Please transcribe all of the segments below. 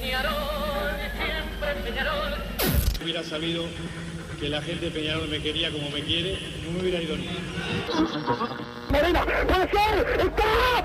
Peñarol, siempre Peñarol. hubiera sabido que la gente de Peñarol me quería como me quiere, no me hubiera ido ni. Marina, puede está,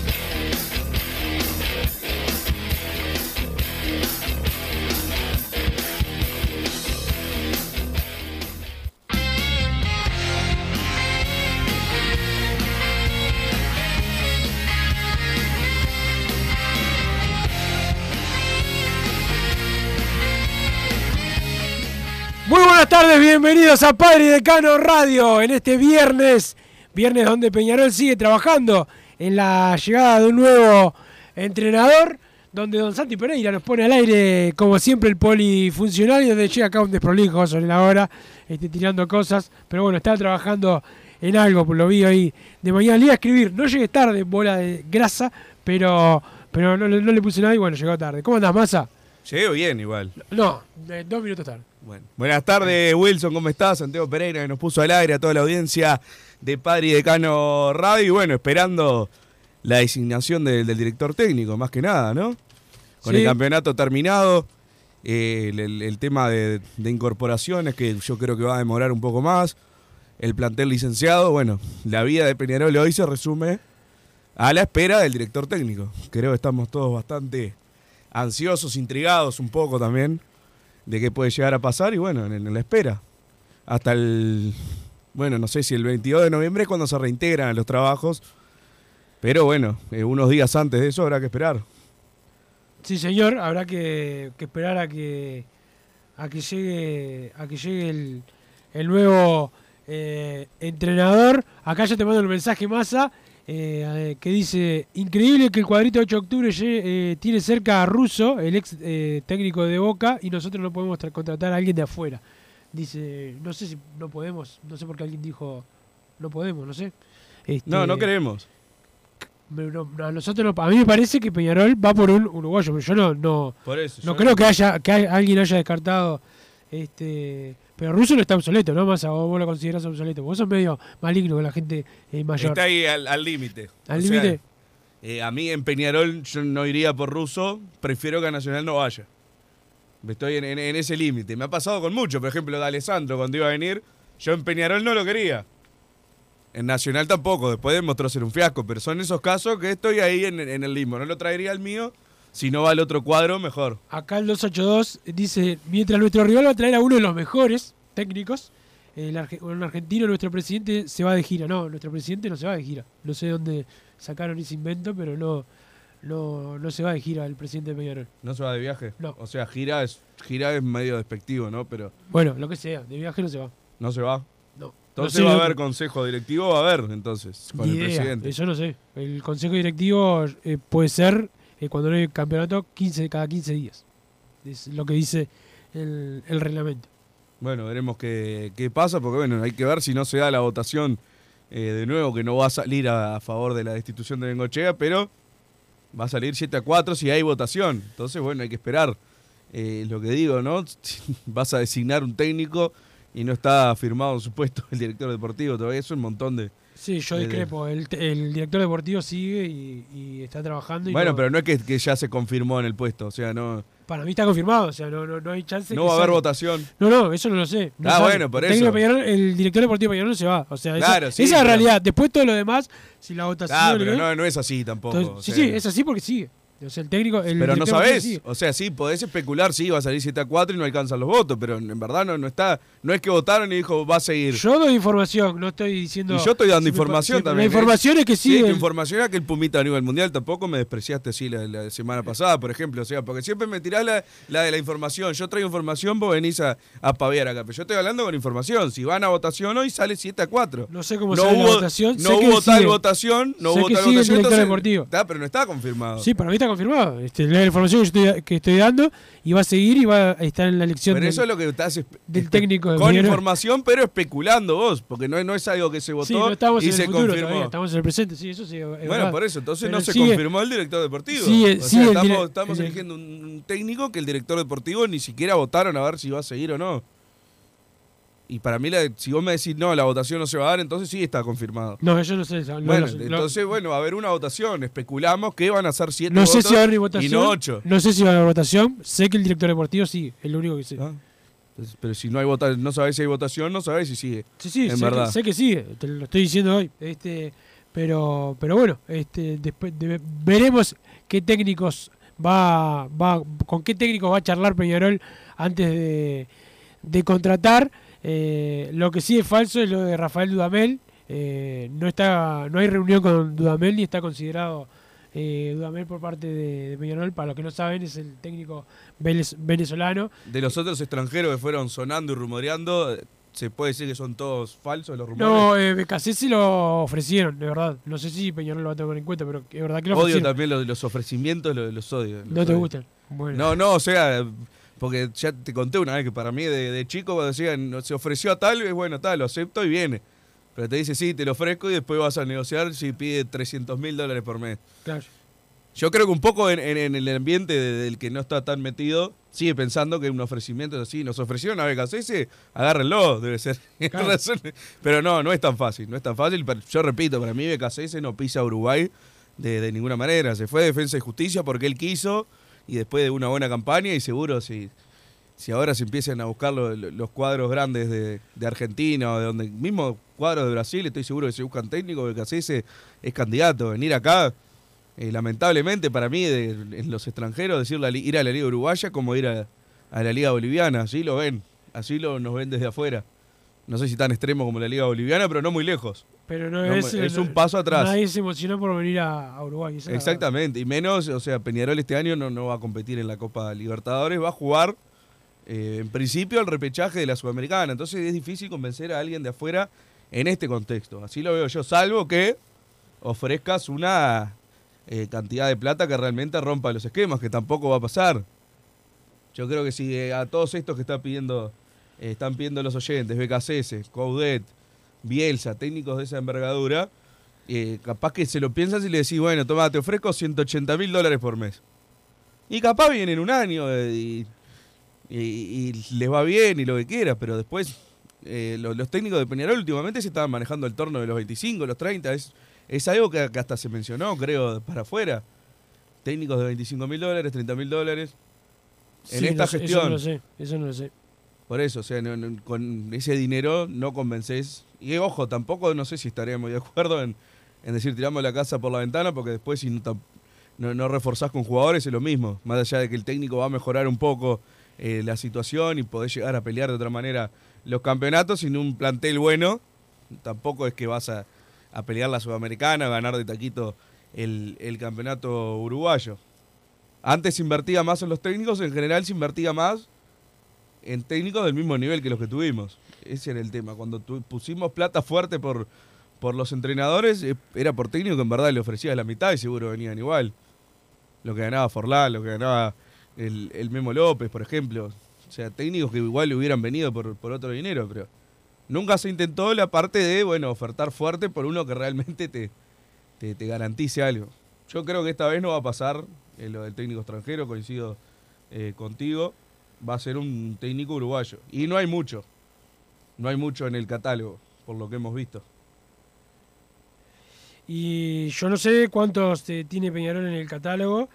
Bienvenidos a Padre y Decano Radio en este viernes, viernes donde Peñarol sigue trabajando en la llegada de un nuevo entrenador, donde Don Santi Pereira nos pone al aire como siempre el polifuncional y donde llega acá un desprolijo sobre la hora, este, tirando cosas, pero bueno, está trabajando en algo, lo vi ahí de mañana, le iba a escribir, no llegué tarde, bola de grasa, pero, pero no, no le puse nada y bueno, llegó tarde. ¿Cómo andás, Massa? Llego bien igual. No, dos minutos tarde. Bueno. Buenas tardes, Wilson, ¿cómo estás? Santiago Pereira que nos puso al aire a toda la audiencia de Padre y Decano Radio. Y bueno, esperando la designación del, del director técnico, más que nada, ¿no? Con Sí. el campeonato terminado, eh, el, el- el tema de, de incorporaciones, que yo creo que va a demorar un poco más. El plantel licenciado, bueno, la vida de Peñarol hoy se resume a la espera del director técnico. Creo que estamos todos bastante ansiosos, intrigados un poco también de qué puede llegar a pasar y bueno, en, la espera. Hasta el, bueno, no sé si el 22 de noviembre es cuando se reintegran a los trabajos, pero bueno, eh, unos días antes de eso habrá que esperar. Sí, señor, habrá que, esperar a que a que llegue a que llegue el, nuevo eh, entrenador. Acá ya te mando el mensaje masa eh, que dice increíble que el cuadrito de 8 de octubre eh, tiene cerca a Russo, el ex eh, técnico de Boca, y nosotros no podemos tra- contratar a alguien de afuera. Dice, no sé si no podemos, no sé por qué alguien dijo no podemos, no sé. Este, No, no queremos. pero no, a nosotros no- a mí me parece que Peñarol va por un uruguayo, pero yo no no Por eso. no yo- creo que haya que hay- alguien haya descartado este pero Russo no está obsoleto, ¿no? Más vos, vos lo considerás obsoleto. Vos sos medio maligno con la gente eh, mayor. Está ahí al límite. Al límite. eh, a mí en Peñarol yo no iría por ruso, prefiero que a Nacional no vaya. Estoy en, en- en ese límite. Me ha pasado con mucho, por ejemplo, de Alessandro cuando iba a venir, yo en Peñarol no lo quería. En Nacional tampoco, después demostró ser un fiasco, pero son esos casos que estoy ahí en, en el limbo. No lo traería al mío, si no va al otro cuadro, mejor. Acá el 282 dice, mientras nuestro rival va a traer a uno de los mejores técnicos, el arge- argentino, nuestro presidente se va de gira. No, nuestro presidente no se va de gira. No sé dónde sacaron ese invento, pero no, no, no se va de gira el presidente de Peñarol. ¿No se va de viaje? No. O sea, gira es, gira es medio despectivo, ¿no? Pero Bueno, lo que sea, de viaje no se va. no se va. No. Entonces No sé va a haber consejo directivo, va a haber entonces, con Ni el idea, presidente. Eso no sé. El consejo directivo eh, puede ser eh, cuando no hay campeonato 15 cada 15 días. Es lo que dice el, reglamento. Bueno, veremos qué, qué pasa, porque bueno, hay que ver si no se da la votación eh, de nuevo, que no va a salir a, favor de la destitución de Bengochea, pero va a salir 7 a 4 si hay votación. Entonces, bueno, hay que esperar. Eh, lo que digo, ¿no? Vas a designar un técnico y no está firmado en su puesto el director deportivo, todavía es un montón de... Sí, yo de- discrepo. El, el director deportivo sigue y, y está trabajando. Y Bueno, no- pero no es que, que ya se confirmó en el puesto, o sea, no, Para mí está confirmado. O sea, no, no, no hay chance. no va a haber votación. No, no, eso no lo sé. No Ah, bueno, por el eso. Peñarol- el director deportivo de Peñarol no se va. O sea, esa- Claro, sí, esa es la realidad. Después todo lo demás, si la votación. Ah, pero no, no es así tampoco. Entonces, o sí, sí, es así porque sigue. O sea, el técnico. El Pero no sabés. O sea, sí, podés especular, sí, va a salir 7 a 4 y no alcanzan los votos, pero en verdad no, no está. No es que votaron y dijo, va a seguir. Yo doy información, no estoy diciendo. y yo estoy dando si me- información si- también. La información es que sí. tu el- información es que el Pumita a nivel mundial tampoco me despreciaste así la, la semana pasada, por ejemplo. O sea, porque siempre me tirás la, la de la información. Yo traigo información, vos venís a, a paviar acá. Pero yo estoy hablando con información. Si van a votación hoy, sale 7 a 4. No sé cómo no sale la hubo, votación. No sé que hubo tal sigue. votación, no Sé hubo que tal sigue votación. director entonces- deportivo. Está, pero no está confirmado. Sí, para mí está confirmado. Este, la información que estoy, que estoy dando y va a seguir y va a estar en la elección Pero del, eso es lo que estás del técnico de con información, pero especulando vos, porque no, es- no es algo que se votó Sí, no estamos y en se futuro confirmó. todavía, estamos en el presente, sí, eso sí. es Bueno, verdad. por eso, entonces Pero no se confirmó el director deportivo. sigue- o sea, sigue estamos, estamos el- eligiendo un técnico que el director deportivo ni siquiera votaron a ver si va a seguir o no. Y para mí, la- si vos me decís no, la votación no se va a dar, entonces sí está confirmado. No, yo no sé. no bueno, entonces, bueno, va a haber una votación. Especulamos que van a ser siete no sé votos si va a haber y votación. no ocho. No sé si va a haber votación. Sé que el director deportivo sí, es lo único que sé. Ah, entonces, Pero si no hay vota no sabés si hay votación, no sabés si sigue. Sí, sí, en sé, verdad. Que, sé que sigue, te lo estoy diciendo hoy. Este, pero, pero bueno, este, después de- veremos qué técnicos va, va, con qué técnicos va a charlar Peñarol antes de, de contratar. Eh, lo que sí es falso es lo de Rafael Dudamel. Eh, no está, no hay reunión con Dudamel ni está considerado eh, Dudamel por parte de, de Peñarol. Para los que no saben, es el técnico venez- venezolano. De los otros extranjeros que fueron sonando y rumoreando, se puede decir que son todos falsos los rumores. No, eh, se lo ofrecieron, de verdad. No sé si Peñarol lo va a tomar en cuenta, pero es verdad que lo Odio ofrecieron. también los, los ofrecimientos, los, los odio. los No te odio. gustan. Bueno. No, no, o sea, porque ya te conté una vez que para mí de, de chico cuando decían, se ofreció a tal, es bueno, tal, lo acepto y viene. Pero te dice, sí, te lo ofrezco y después vas a negociar si pide 300 mil dólares por mes. Claro. Yo creo que un poco en, en- en el ambiente de- del que no está tan metido, sigue pensando que un ofrecimiento es así. Nos ofrecieron a BKCS, agárrenlo, debe ser. Claro. Pero no, no es tan fácil, no es tan fácil. Pero Yo repito, para mí BKCS no pisa a Uruguay de, de ninguna manera. Se fue a Defensa y Justicia porque él quiso y después de una buena campaña y seguro si, si ahora se empiezan a buscar lo- lo- los cuadros grandes de, de Argentina o de donde mismo cuadros de Brasil, estoy seguro que se buscan técnicos, BKCS es candidato. Venir acá eh, lamentablemente para mí, de, en los extranjeros, decir ir a la Liga Uruguaya como ir a, a la Liga Boliviana, así lo ven, así lo nos ven desde afuera. No sé si tan extremo como la Liga Boliviana, pero no muy lejos. Pero no, No, es, un paso atrás. Nadie se emocionó por venir a, a Uruguay. Exactamente, y menos, o sea, Peñarol este año no, no va a competir en la Copa Libertadores, va a jugar eh, en principio al repechaje de la Sudamericana, entonces es difícil convencer a alguien de afuera en este contexto. Así lo veo yo, salvo que ofrezcas una eh, cantidad de plata que realmente rompa los esquemas, que tampoco va a pasar. Yo creo que si eh, a todos estos que está pidiendo, están pidiendo los oyentes, BKCS, Coudet, Bielsa, técnicos de esa envergadura, eh, capaz que se lo piensas y le decís, bueno, toma, te ofrezco 180 mil dólares por mes. Y capaz viene en un año eh, y, y- y les va bien y lo que quieras, pero después eh, lo- los, técnicos de Peñarol últimamente se estaban manejando el torno de los 25, los 30. Es, es algo que, que hasta se mencionó, creo, para afuera. Técnicos de 25 mil dólares, 30 mil dólares. En Sí, esta no gestión. Eso no lo sé. Eso no lo sé. Por eso, o sea, no- no- con ese dinero no convences. Y ojo, tampoco no sé si estaríamos de acuerdo en, en decir tiramos la casa por la ventana, porque después si no, no reforzás con jugadores es lo mismo. Más allá de que el técnico va a mejorar un poco eh, la situación y podés llegar a pelear de otra manera los campeonatos sin un plantel bueno, tampoco es que vas a, a pelear la Sudamericana, a ganar de taquito el, el campeonato uruguayo. Antes se invertía más en los técnicos, en general se invertía más en técnicos del mismo nivel que los que tuvimos. Ese era el tema. Cuando tu- pusimos plata fuerte por, por los entrenadores, eh, era por técnico que en verdad le ofrecía la mitad y seguro venían igual. Lo que ganaba Forlán, lo que ganaba el, el Memo López, por ejemplo. O sea, técnicos que igual le hubieran venido por, por otro dinero, pero nunca se intentó la parte de, bueno, ofertar fuerte por uno que realmente te, te, te garantice algo. Yo creo que esta vez no va a pasar eh, lo del técnico extranjero, coincido eh, contigo va a ser un técnico uruguayo. Y no hay mucho. No hay mucho en el catálogo, por lo que hemos visto. Y yo no sé cuántos eh, tiene Peñarol en el catálogo.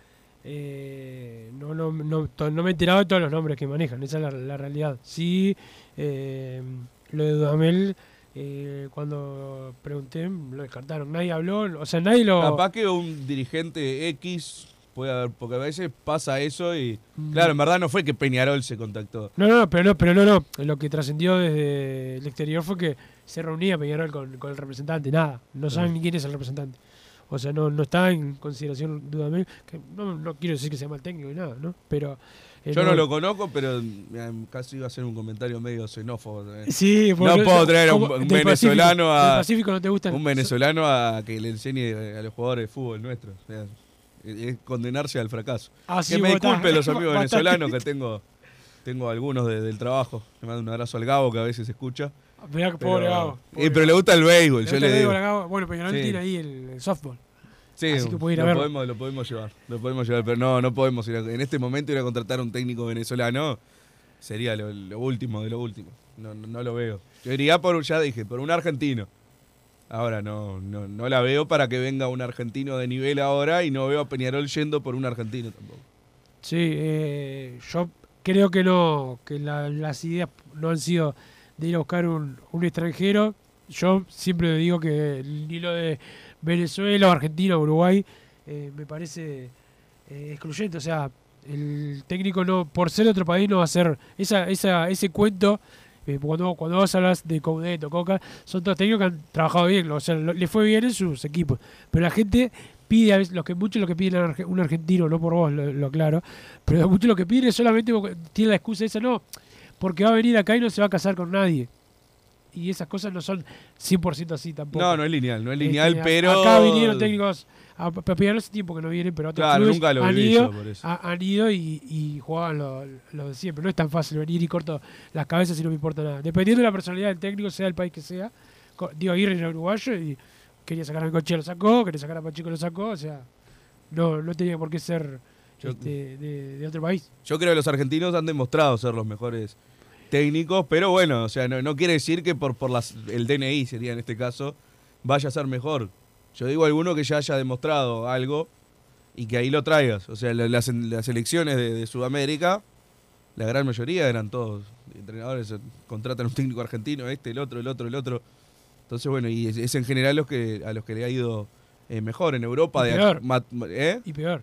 Eh, no, no, no, me he enterado de todos los nombres que manejan, esa es la, la realidad. Sí, eh, lo de Dudamel, eh, cuando pregunté, lo descartaron. Nadie habló, o sea, nadie lo. Capaz que un dirigente X puede haber, porque a veces pasa eso y. Mm. Claro, en verdad no fue que Peñarol se contactó. No, no, no, pero no, pero no, no. Lo que trascendió desde el exterior fue que se reunía Peñarol con, con el representante, nada. No saben ni quién es el representante. O sea, no, no está en consideración dudamente. Que no, no quiero decir que sea mal técnico ni nada, ¿no? Pero. eh, Yo no lo conozco, pero eh, casi iba a ser un comentario medio xenófobo. también. Sí, No porque- puedo traer a un- venezolano Pacífico, a- Pacífico no te gustan. Un venezolano a que le enseñe a los jugadores de fútbol nuestro. Es condenarse al fracaso. Ah, sí, que me disculpen los amigos bastante- venezolanos que tengo tengo algunos de- del trabajo. Le mando un abrazo al Gabo que a veces escucha. Mirá que Pero, pobre Gabo. Eh, pero le gusta el béisbol, yo le digo. Bueno, Peñarol Sí. tiene ahí el, el softball. Sí, Así que puede ir a lo, verlo. podemos, lo podemos llevar. Lo podemos llevar, pero no, no podemos ir a- en este momento ir a contratar a un técnico venezolano. Sería lo, lo último de lo último. No, no, no lo veo. Yo iría por, ya dije, por un argentino. Ahora no, no, no la veo para que venga un argentino de nivel ahora y no veo a Peñarol yendo por un argentino tampoco. Sí, eh, yo creo que no, que la- las ideas no han sido de ir a buscar un, un extranjero. Yo siempre digo que ni lo de Venezuela, Argentina, Uruguay, eh, me parece eh, excluyente. O sea, el técnico no, por ser otro país, no va a hacer esa, esa, ese cuento. Cuando, cuando vos hablas de Coudet o Coca, son todos técnicos que han trabajado bien, o sea, le fue bien en sus equipos. Pero la gente pide, a veces, lo que mucho lo que piden a un arge- un argentino, no por vos, lo, lo aclaro, pero mucho lo que piden es solamente tiene la excusa esa, no, porque va a venir acá y no se va a casar con nadie. Y esas cosas no son 100% así tampoco. No, no es lineal, no es lineal, Este, a- pero. Acá vinieron técnicos, a Peñarol hace tiempo que no vienen, pero otros Claro, nunca lo han, ido, yo, por eso. ha- han ido y, y jugaban lo, lo de siempre. No es tan fácil venir y corto las cabezas y no me importa nada. Dependiendo de la personalidad del técnico, sea el país que sea. Digo, Aguirre era uruguayo y quería sacar a Coche lo sacó, quería sacar a Pacheco lo sacó, o sea, no, no tenía por qué ser Yo- este, de, de otro país. Yo creo que los argentinos han demostrado ser los mejores técnicos, pero bueno, o sea, no, no quiere decir que por, por las, el DNI sería en este caso, vaya a ser mejor. Yo digo alguno que ya haya demostrado algo y que ahí lo traigas. O sea, la- las, las elecciones de, de Sudamérica, la gran mayoría eran todos entrenadores, contratan un técnico argentino, este, el otro, el otro, el otro. Entonces, bueno, y es, es en general los que, a los que le ha ido eh, mejor en Europa. Y de peor. ¿eh? Y peor.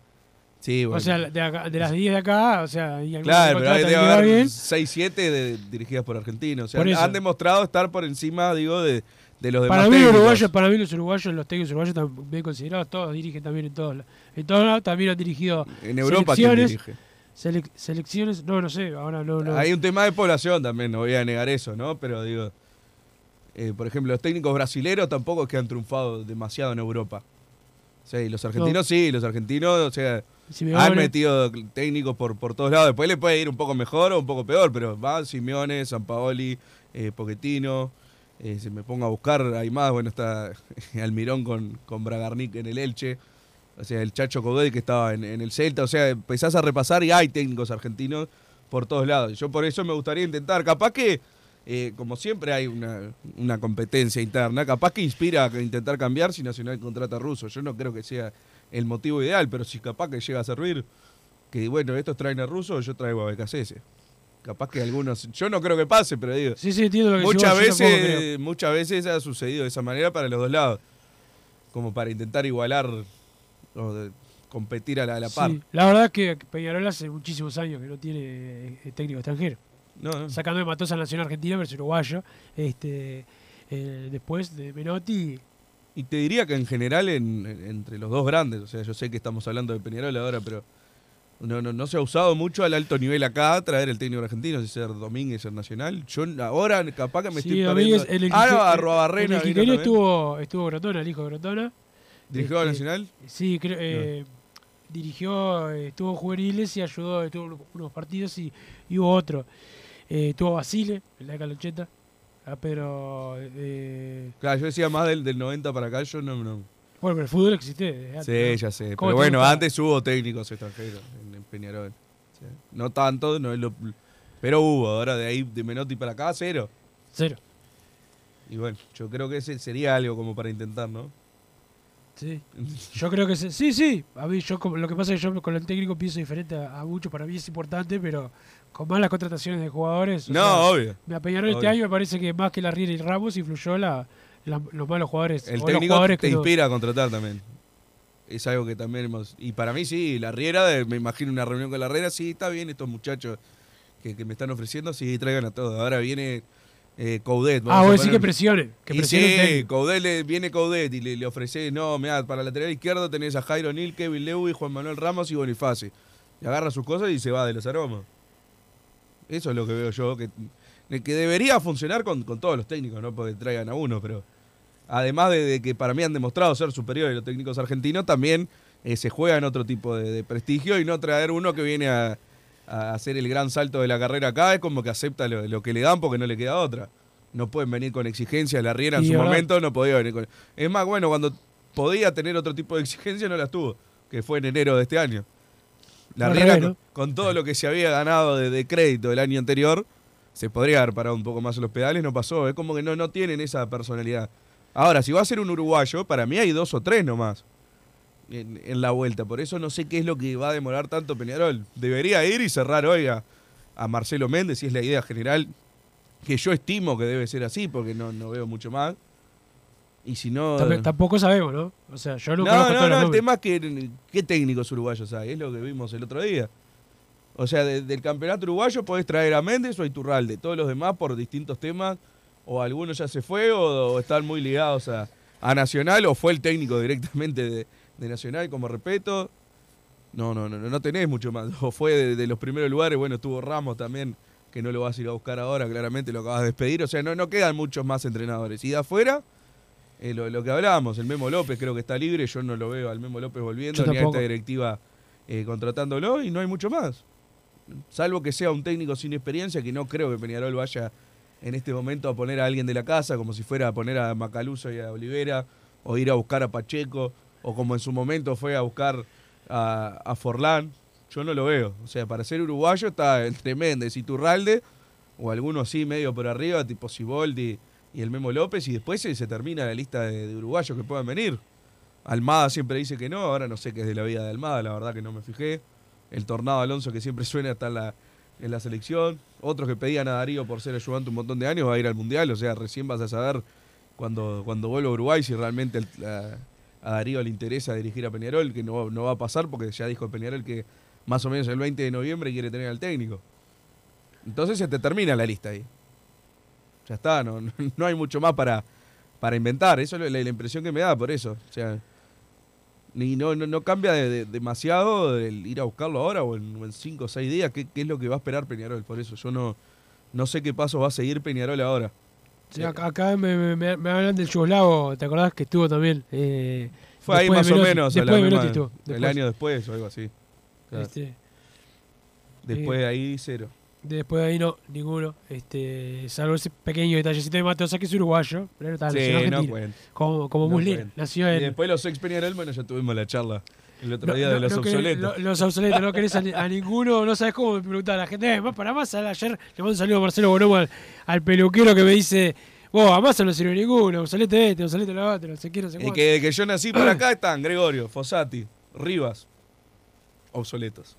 Sí, bueno. O sea, de, acá- de las 10 de acá, o sea, y algunos Claro, pero hay haber bien. 6-7 de- dirigidas por argentinos. O sea, Por han, demostrado estar por encima, digo, de, de los demás Para mí, técnicos. uruguayos, para mí los uruguayos, los técnicos uruguayos están bien considerados, todos dirigen también en todos. En todos lados también han dirigido En Europa, ¿quién selecciones, dirige? selec- selecciones, no, no sé, ahora no, no. Hay un tema de población también, no voy a negar eso, ¿no? Pero digo, eh, por ejemplo, los técnicos brasileros tampoco es que han triunfado demasiado en Europa. O sea, y los argentinos sí, los argentinos, o sea, Simeone. han metido técnicos por, por todos lados. Después le puede ir un poco mejor o un poco peor, pero va Simeone, Sampaoli, eh, Pochettino. Eh, se me ponga a buscar, hay más, bueno, está Almirón con, con Bragarnik en el Elche. O sea, el Chacho Coudet que estaba en, en el Celta. O sea, empezás a repasar y hay técnicos argentinos por todos lados. Yo por eso me gustaría intentar. Capaz que, eh, como siempre hay una, una competencia interna, capaz que inspira a intentar cambiar si Nacional contrata ruso. Yo no creo que sea el motivo ideal, pero si capaz que llega a servir, que bueno, estos traen a ruso, yo traigo a BKCS. Capaz que algunos, yo no creo que pase, pero digo, Sí, sí, entiendo lo que muchas veces, muchas veces ha sucedido de esa manera para los dos lados, como para intentar igualar o de competir a la, a la par. Sí, la verdad es que Peñarol hace muchísimos años que no tiene eh, técnico extranjero. No, no. Sacando de Matosa Nacional Argentina versus Uruguayo. Este, eh, después de Menotti. Y te diría que en general en- en- entre los dos grandes, o sea, yo sé que estamos hablando de Peñarol ahora, pero no, no, no se ha usado mucho al alto nivel acá traer el técnico argentino, si ser Domínguez el Nacional. Yo ahora capaz que me Sí, estoy Domínguez, perdiendo. el ah, no, a Arrobarrena en el también. estuvo, estuvo Grotona, el hijo de Grotona. ¿Dirigió al Este, Nacional? Sí, creo, eh, dirigió, estuvo juveniles y ayudó, estuvo unos- partidos y, y hubo otro. Eh, estuvo Basile, en la década del 80, a Pedro... eh, Claro, yo decía más del, del 90 para acá, yo no... no. bueno, pero el fútbol existe desde antes, Sí, ¿no? ya sé. ¿Cómo Pero bueno, gusta? antes hubo técnicos extranjeros en, en Peñarol. Sí. No tanto, no es lo- pero hubo. Ahora de ahí, de Menotti para acá, cero. Cero. Y bueno, yo creo que ese sería algo como para intentar, ¿no? Sí. Yo creo que se- sí, sí. A mí, yo como- lo que pasa es que yo con el técnico pienso diferente a, a muchos. Para mí es importante, pero con más las contrataciones de jugadores. No, sea, obvio. Me Peñarol este año me parece que más que la Riera y Ramos influyó la, la- los malos jugadores. El técnico jugadores te inspira a contratar también. Es algo que también hemos... Y para mí sí, la Riera, de- me imagino una reunión con la Riera, sí, está bien estos muchachos que, que me están ofreciendo, sí, traigan a todos. Ahora viene eh, Coudet. vamos Ah, vos decís que presione. Que presione sí. Coudet le- viene Coudet y le, le ofrece, no, mira, para lateral izquierdo tenés a Jairo Nil, Kevin Lewis, Juan Manuel Ramos y Bonifaci. Y agarra sus cosas y se va de los aromas. Eso es lo que veo yo, que, que debería funcionar con, con todos los técnicos, no porque traigan a uno, pero además de, de que para mí han demostrado ser superiores los técnicos argentinos, también eh, se juega en otro tipo de, de prestigio y no traer uno que viene a, a hacer el gran salto de la carrera acá, es como que acepta lo, lo que le dan porque no le queda otra. No pueden venir con exigencias, la Riera en Y su ahora- momento no podía venir con... Es más, bueno, cuando podía tener otro tipo de exigencia no las tuvo, que fue en enero de este año. La Riera, con, con todo lo que se había ganado de, de crédito el año anterior, se podría haber parado un poco más los pedales, no pasó. Es como que no, no tienen esa personalidad. Ahora, si va a ser un uruguayo, para mí hay dos o tres nomás en, en la vuelta. Por eso no sé qué es lo que va a demorar tanto Peñarol. Debería ir y cerrar hoy a, a Marcelo Méndez, si es la idea general, que yo estimo que debe ser así, porque no, no veo mucho más. Y si no... Tamp- Tampoco sabemos, ¿no? O sea, yo no, No, no, todos los no, el tema es que qué técnicos uruguayos hay, es lo que vimos el otro día. O sea, de- del campeonato uruguayo podés traer a Méndez o a Iturralde, todos los demás por distintos temas, o algunos ya se fue o, o están muy ligados a, a Nacional, o fue el técnico directamente de, de Nacional, como respeto. No, no, no, no, no tenés mucho más. O fue de, de los primeros lugares, bueno, estuvo Ramos también, que no lo vas a ir a buscar ahora, claramente lo acabas de despedir. O sea, no, no quedan muchos más entrenadores. Y de afuera, eh, lo, lo que hablábamos, el Memo López creo que está libre, yo no lo veo al Memo López volviendo, ni a esta directiva eh, contratándolo, y no hay mucho más. Salvo que sea un técnico sin experiencia, que no creo que Peñarol vaya en este momento a poner a alguien de la casa, como si fuera a poner a Macaluso y a Olivera, o ir a buscar a Pacheco, o como en su momento fue a buscar a, a Forlán. Yo no lo veo. O sea, para ser uruguayo está entre Méndez y Turralde, o alguno así medio por arriba, tipo Siboldi y el Memo López, y después se, termina la lista de, uruguayos que puedan venir. Almada siempre dice que no, ahora no sé qué es de la vida de Almada, la verdad que no me fijé. El Tornado Alonso que siempre suena está en la, en la selección. Otros que pedían a Darío por ser ayudante un montón de años va a ir al Mundial, o sea, recién vas a saber cuando, cuando vuelva a Uruguay si realmente a Darío le interesa dirigir a Peñarol, que no, no va a pasar porque ya dijo Peñarol que más o menos el 20 de noviembre quiere tener al técnico. Entonces se te termina la lista ahí. Ya está, no, no hay mucho más para, para inventar. Eso es la, la impresión que me da por eso. O sea, ni no, no, no cambia de- de- demasiado el ir a buscarlo ahora o en, o en cinco o seis días. ¿Qué, qué es lo que va a esperar Peñarol? Por eso yo no, no sé qué paso va a seguir Peñarol ahora. Sí, acá acá me, me- hablan del yugoslavo, ¿te acordás que estuvo también? Eh, Fue ahí más o menos. la de. El después. año después o algo así. Claro. Este, Después eh, de ahí, cero. Después de ahí no, ninguno. Este, salvo ese pequeño detallecito de Matosa que es uruguayo, pero no está, Sí, no como como No Muslin, nació Y en... después los ex Peñarol, bueno, ya tuvimos la charla el otro No, día de los querés- obsoletos. lo- los obsoletos, no querés a, ni- a ninguno, no sabes cómo me preguntaba la gente. Eh, más para más, ayer le mando un saludo a Marcelo Bonomo al, al peluquero que me dice, vos, a Massa no sirve ninguno, obsolete este, obsolete lo otro, no sé qué, no sé Y cuánto". que, que yo nací por acá están Gregorio, Fossati, Rivas, obsoletos.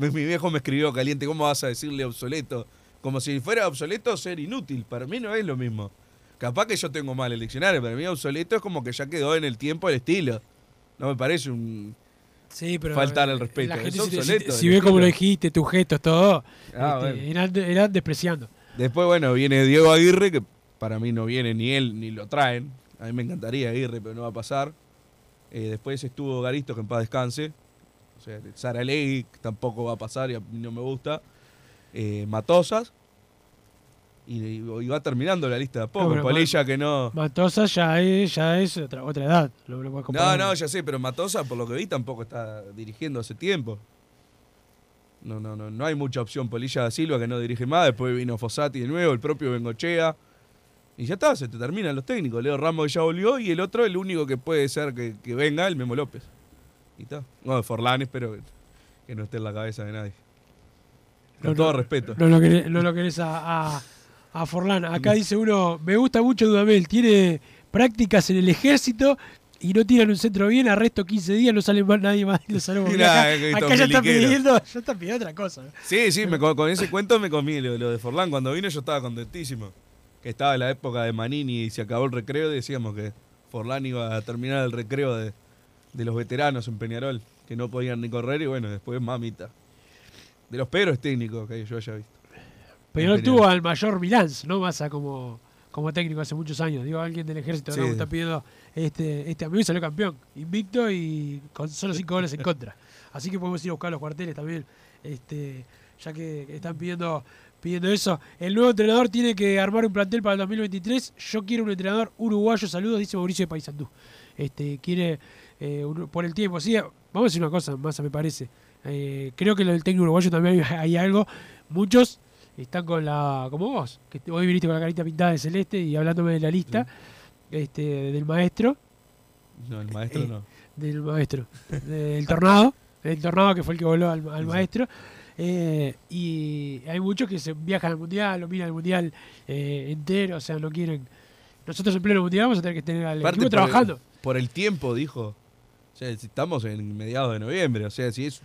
Mi, viejo me escribió caliente, ¿cómo vas a decirle obsoleto? Como si fuera obsoleto ser inútil. Para mí no es lo mismo. Capaz que yo tengo mal el diccionario, para mí obsoleto es como que ya quedó en el tiempo el estilo. No me parece un... Sí, pero faltar al respeto, La gente, es obsoleto, si- si ve cómo lo dijiste, tus gestos, todo, Ah, este, bueno. eran, eran despreciando. Después, bueno, viene Diego Aguirre, que para mí no viene ni él ni lo traen. A mí me encantaría Aguirre, pero no va a pasar. Eh, después estuvo Garisto, que en paz descanse. O sea, Sara que tampoco va a pasar y a mí no me gusta. Eh, Matosas. Y, y va terminando la lista de poco. No, Polilla que no. Matosa ya es, ya es otra, otra edad. lo- lo puedes No, no, ya sé, pero Matosa, por lo que vi, tampoco está dirigiendo hace tiempo. No, no, no, no hay mucha opción. Polilla da Silva que no dirige más, después vino Fossati de nuevo, el propio Bengochea. Y ya está, se te terminan los técnicos. Leo Ramos ya volvió y el otro, el único que puede ser que, que venga, el Memo López. Y está. No, Forlán espero que, que no esté en la cabeza de nadie. Con No, todo no, respeto. No lo querés, no lo querés a, a, a Forlán. Acá dice uno, me gusta mucho Dudamel, tiene prácticas en el ejército y no tiran un centro bien, arresto 15 días, no sale más nadie más de. Mirá, Acá, acá ya está pidiendo, ya está pidiendo otra cosa. Sí, sí, me con ese cuento me comí lo, lo de Forlán. Cuando vino yo estaba contentísimo. Que estaba en la época de Manini y se acabó el recreo y decíamos que Forlán iba a terminar el recreo de, de los veteranos en Peñarol, que no podían ni correr y bueno, después mamita. De los peores técnicos que yo haya visto. Peñarol tuvo al mayor Milán, ¿no? Massa como, como técnico hace muchos años. Digo, alguien del ejército Sí. ¿no? está pidiendo este, este amigo y salió campeón. Invicto y con solo cinco goles en contra. Así que podemos ir a buscar los cuarteles también. Este, ya que están pidiendo, pidiendo eso. El nuevo entrenador tiene que armar un plantel para el 2023. Yo quiero un entrenador uruguayo. Saludos, dice Mauricio de Paysandú. Este, quiere eh, por el tiempo. Sí, vamos a decir una cosa, Massa, me parece. Eh, creo que lo del técnico uruguayo también hay, hay algo. Muchos están con la. como vos, que hoy viniste con la carita pintada de celeste y hablándome de la lista este, del maestro. No, el maestro Eh, no. Del maestro. del tornado. El tornado que fue el que voló al, al maestro. Eh, y hay muchos que se viajan al mundial, lo miran al mundial eh, entero, o sea, no quieren. Nosotros en pleno mundial vamos a tener que tener al equipo trabajando. El, por el tiempo, dijo. Sea, estamos en mediados de noviembre. O sea, si es.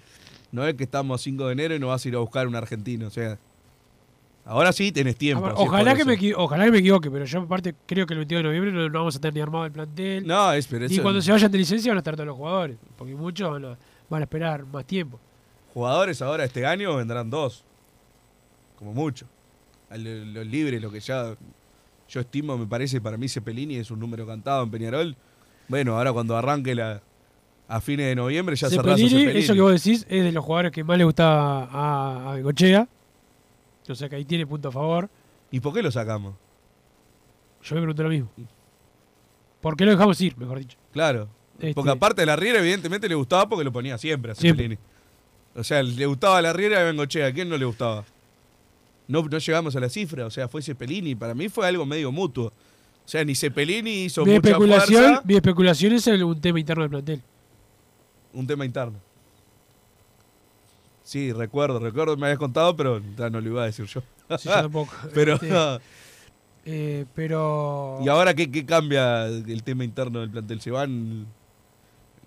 No es que estamos a 5 de enero y no vas a ir a buscar un argentino. O sea. Ahora sí tenés tiempo. Si ojalá, que me, ojalá que me equivoque, pero yo aparte creo que el 22 de noviembre no, no vamos a tener ni armado el plantel. No, es pero y cuando se vayan de licencia van a estar todos los jugadores, porque muchos van a, van a esperar más tiempo. Jugadores ahora este año vendrán dos. Como mucho. A lo- Los libres, lo que ya. Yo estimo, me parece, para mí Cepelini es un número cantado en Peñarol. Bueno, ahora cuando arranque la. A fines de noviembre ya cerrás a Cepelini, eso que vos decís, es de los jugadores que más le gustaba a, a Bengochea. O sea que ahí tiene punto a favor. ¿Y por qué lo sacamos? Yo me pregunto lo mismo. ¿Por qué lo dejamos ir, mejor dicho? Claro. Este- Porque aparte de la Riera, evidentemente le gustaba porque lo ponía siempre a. Cepelini. O sea, le gustaba la Riera y Bengochea. ¿A quién no le gustaba? No, no llegamos a la cifra. O sea, fue Cepelini. Para mí fue algo medio mutuo. O sea, ni Cepelini hizo Mi mucha especulación, fuerza. mi especulación es un tema interno del plantel. Un tema interno. Sí, recuerdo, recuerdo, me habías contado, pero no lo iba a decir yo. Sí, yo tampoco. pero, Este, eh, pero. ¿y ahora qué, qué cambia el tema interno del plantel? ¿Se van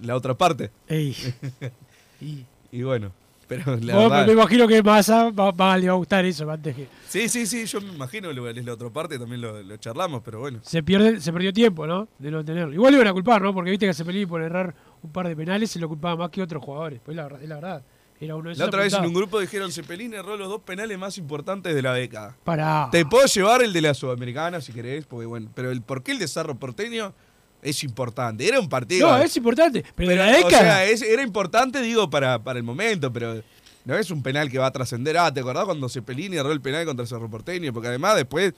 la otra parte? Ey. Y- Y bueno, pero la Vos, verdad- me imagino que Massa va, va- le va a gustar eso antes que. Sí, sí, sí, yo me imagino que es la otra parte, también lo, lo charlamos, pero bueno. Se, pierde, se perdió tiempo, ¿no? De no tenerlo. Igual le iban a culpar, ¿no? Porque viste que a Cepelini por errar un par de penales se lo culpaba más que otros jugadores. Pues la, verdad- es la verdad. Era uno de esos La otra vez en un grupo dijeron, Cepelini erró los dos penales más importantes de la década. Pará. Te puedo llevar el de la Sudamericana si querés, porque bueno, pero el por qué el de Cerro Porteño es importante. Era un partido. No, es importante. Pero, de la o década. sea, es- era importante, digo, para, para el momento, pero no es un penal que va a trascender. Ah, ¿te acordás cuando Cepelini erró el penal contra Cerro Porteño? Porque además después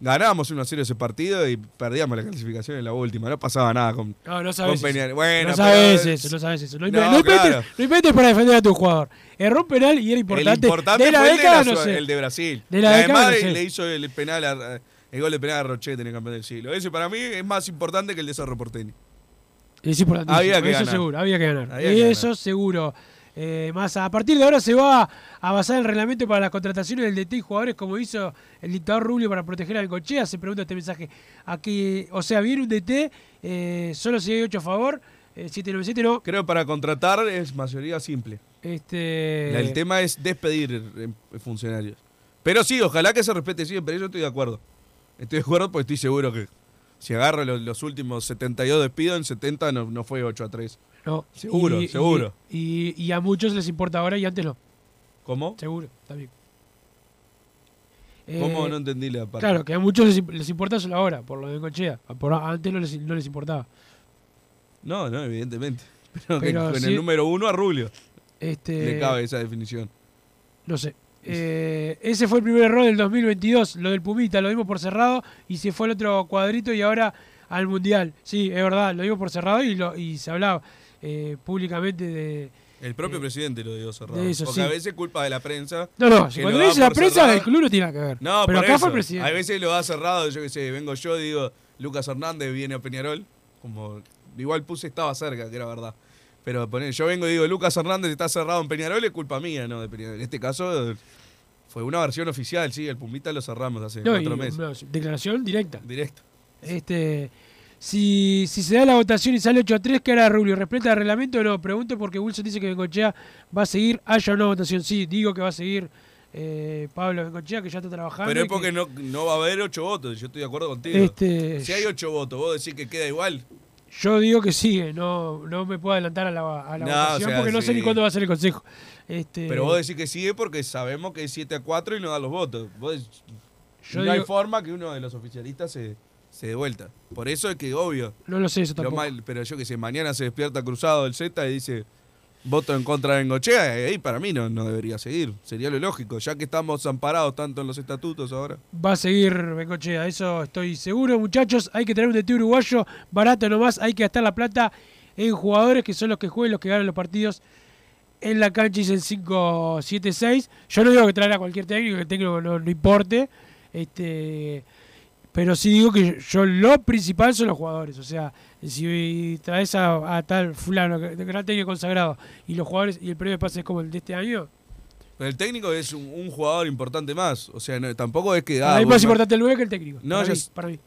ganábamos 1 a 0 ese partido y perdíamos la clasificación en la última. No pasaba nada con, no, no sabes. con. Bueno, no sabes pero- eso, no sabes eso. No, No, claro. inventes para defender a tu jugador. Erró un penal y era importante. El importante de la fue el de, década, la no Sud- sé. el de Brasil. De la década, sé. le hizo el penal a- el gol de penal a Rochette en el campeón del siglo. Ese para mí es más importante que el de Cerro Porteño. Es importantísimo, Había que eso ganar. seguro, había que ganar. Había que eso seguro. Eh, más a partir de ahora se va a basar el reglamento para las contrataciones del DT y jugadores como hizo el dictador Rubio para proteger al Cochea. Se pregunta este mensaje. Aquí, o sea, viene un DT, eh, solo si hay 8 a favor, eh, 797 no. Creo que para contratar es mayoría simple. Este, El tema es despedir eh, funcionarios. Pero sí, ojalá que se respete siempre. Yo estoy de acuerdo. Estoy de acuerdo porque estoy seguro que si agarro los, los últimos 72 despidos, en 70 no, no fue 8 a 3. No. Seguro, Y- seguro. Y, y- y a muchos les importa ahora y antes no. ¿Cómo? Seguro, también. ¿Cómo Eh, no entendí la parte? Claro, que a muchos les, les importa solo ahora, por lo de Cochea. Por, antes no les, no les importaba. No, no, evidentemente. Pero, Pero con sí- el número uno a Rubio Este, le cabe esa definición. No sé. Eh, ese fue el primer error del 2022, lo del Pumita, lo dimos por cerrado y se fue al otro cuadrito y ahora al Mundial. Sí, es verdad, lo dimos por cerrado y, lo, y se hablaba eh, públicamente de... El propio Eh, presidente lo dio cerrado. eso, porque sí. a veces culpa de la prensa. No, no, cuando dice la prensa cerrado. del club no tiene que ver. No, Pero acá eso. fue el presidente. A veces lo da cerrado, yo qué sé, vengo yo, digo, Lucas Hernández viene a Peñarol, como igual puse estaba cerca, que era verdad. Pero poner, yo vengo y digo, Lucas Hernández está cerrado en Peñarol, es culpa mía, ¿no? De Peñarol. En este caso fue una versión oficial, sí, el Pumita lo cerramos hace No, y- cuatro meses. no, declaración directa. Directo. Este, si, si se da la votación y sale 8 a 3, ¿qué hará Rubio? ¿Respeta el reglamento o no? Pregunto porque Wilson dice que Bengochea va a seguir. Haya una votación. Sí, digo que va a seguir eh, Pablo Bengochea, que ya está trabajando. Pero es porque que- no, no va a haber ocho votos, yo estoy de acuerdo contigo. Este, Si hay ocho votos, vos decís que queda igual. Yo digo que sigue, no, no me puedo adelantar a la, a la No, votación o sea, porque no sé ni cuándo va a ser el consejo. Este, Pero vos decís que sigue porque sabemos que es 7 a 4 y no da los votos. Vos- Yo no hay forma que uno de los oficialistas se, se dé vuelta. Por eso es que, obvio, No lo sé eso lo tampoco. mal- pero yo que sé, mañana se despierta cruzado del Z y dice voto en contra de Bengochea, y ahí para mí no, no debería seguir. Sería lo lógico, ya que estamos amparados tanto en los estatutos ahora. Va a seguir Bengochea, eso estoy seguro, muchachos. Hay que tener un DT uruguayo barato nomás. Hay que gastar la plata en jugadores que son los que juegan, los que ganan los partidos en la cancha. Dicen 5-7-6. Yo no digo que traer a cualquier técnico, que el técnico no, no importe. Este, pero sí digo que yo lo principal son los jugadores. O sea, si traes a, a tal fulano, que- gran técnico consagrado, y los jugadores y el premio de pase es como el de este año, el técnico es un, un jugador importante más. O sea, no- tampoco es que. ah, es más importante el 9 que el técnico. No, para, mí, para mí.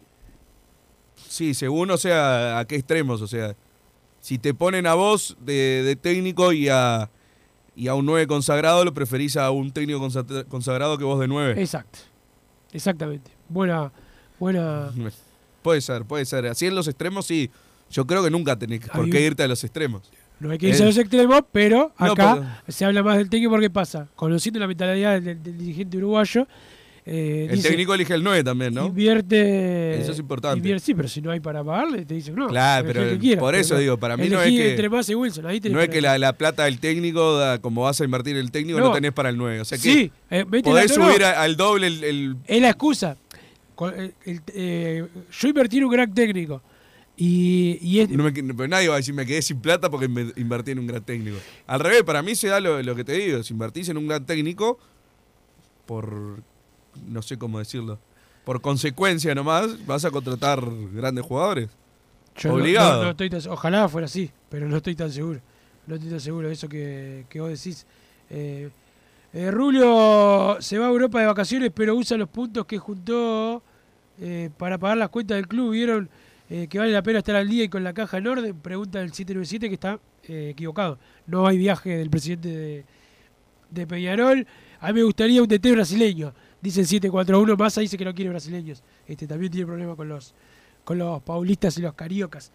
Sí, según, o sea, a qué extremos. O sea, si te ponen a vos de, de técnico y a, y a un 9 consagrado, lo preferís a un técnico consa- consagrado que vos de 9. Exacto. Exactamente. Buena, buena. Puede ser, puede ser. Así en los extremos, sí. Yo creo que nunca tenés por qué irte a los extremos. No hay que irse Eh, a los extremos, pero no, acá se habla más del técnico porque pasa. Conociendo la mentalidad del, del dirigente uruguayo, eh, El dice, técnico elige el 9 también, ¿no? invierte. Eso es importante. invierte- sí, pero si no hay para pagarle, te dicen no. Claro, pero el por eso digo, para mí no es que- entre Massa y Wilson, ahí tenés No es que la, la plata del técnico, da- como vas a invertir el técnico, no, No. tenés para el 9. O sea que Sí, eh, podés subir a- al doble el, el- Es la excusa. El- el- eh, yo invertí en un gran técnico. Y, y es, no me- pero nadie va a decir me quedé sin plata porque me- invertí en un gran técnico. Al revés, para mí se da lo, lo que te digo. Si invertís en un gran técnico, por. No sé cómo decirlo. Por consecuencia nomás, vas a contratar grandes jugadores. Yo no- Obligado. no- no estoy tan- ojalá fuera así, pero no estoy tan seguro. No estoy tan seguro de eso que, que vos decís. Eh, eh, Rulio se va a Europa de vacaciones, pero usa los puntos que juntó eh, para pagar las cuentas del club. ¿Vieron eh, que vale la pena estar al día y con la caja en orden? Pregunta el 797 que está eh, equivocado. No hay viaje del presidente de, Peñarol. A mí me gustaría un DT brasileño. Dice el 741, Massa dice que no quiere brasileños. Este también tiene problema con los con los paulistas y los cariocas.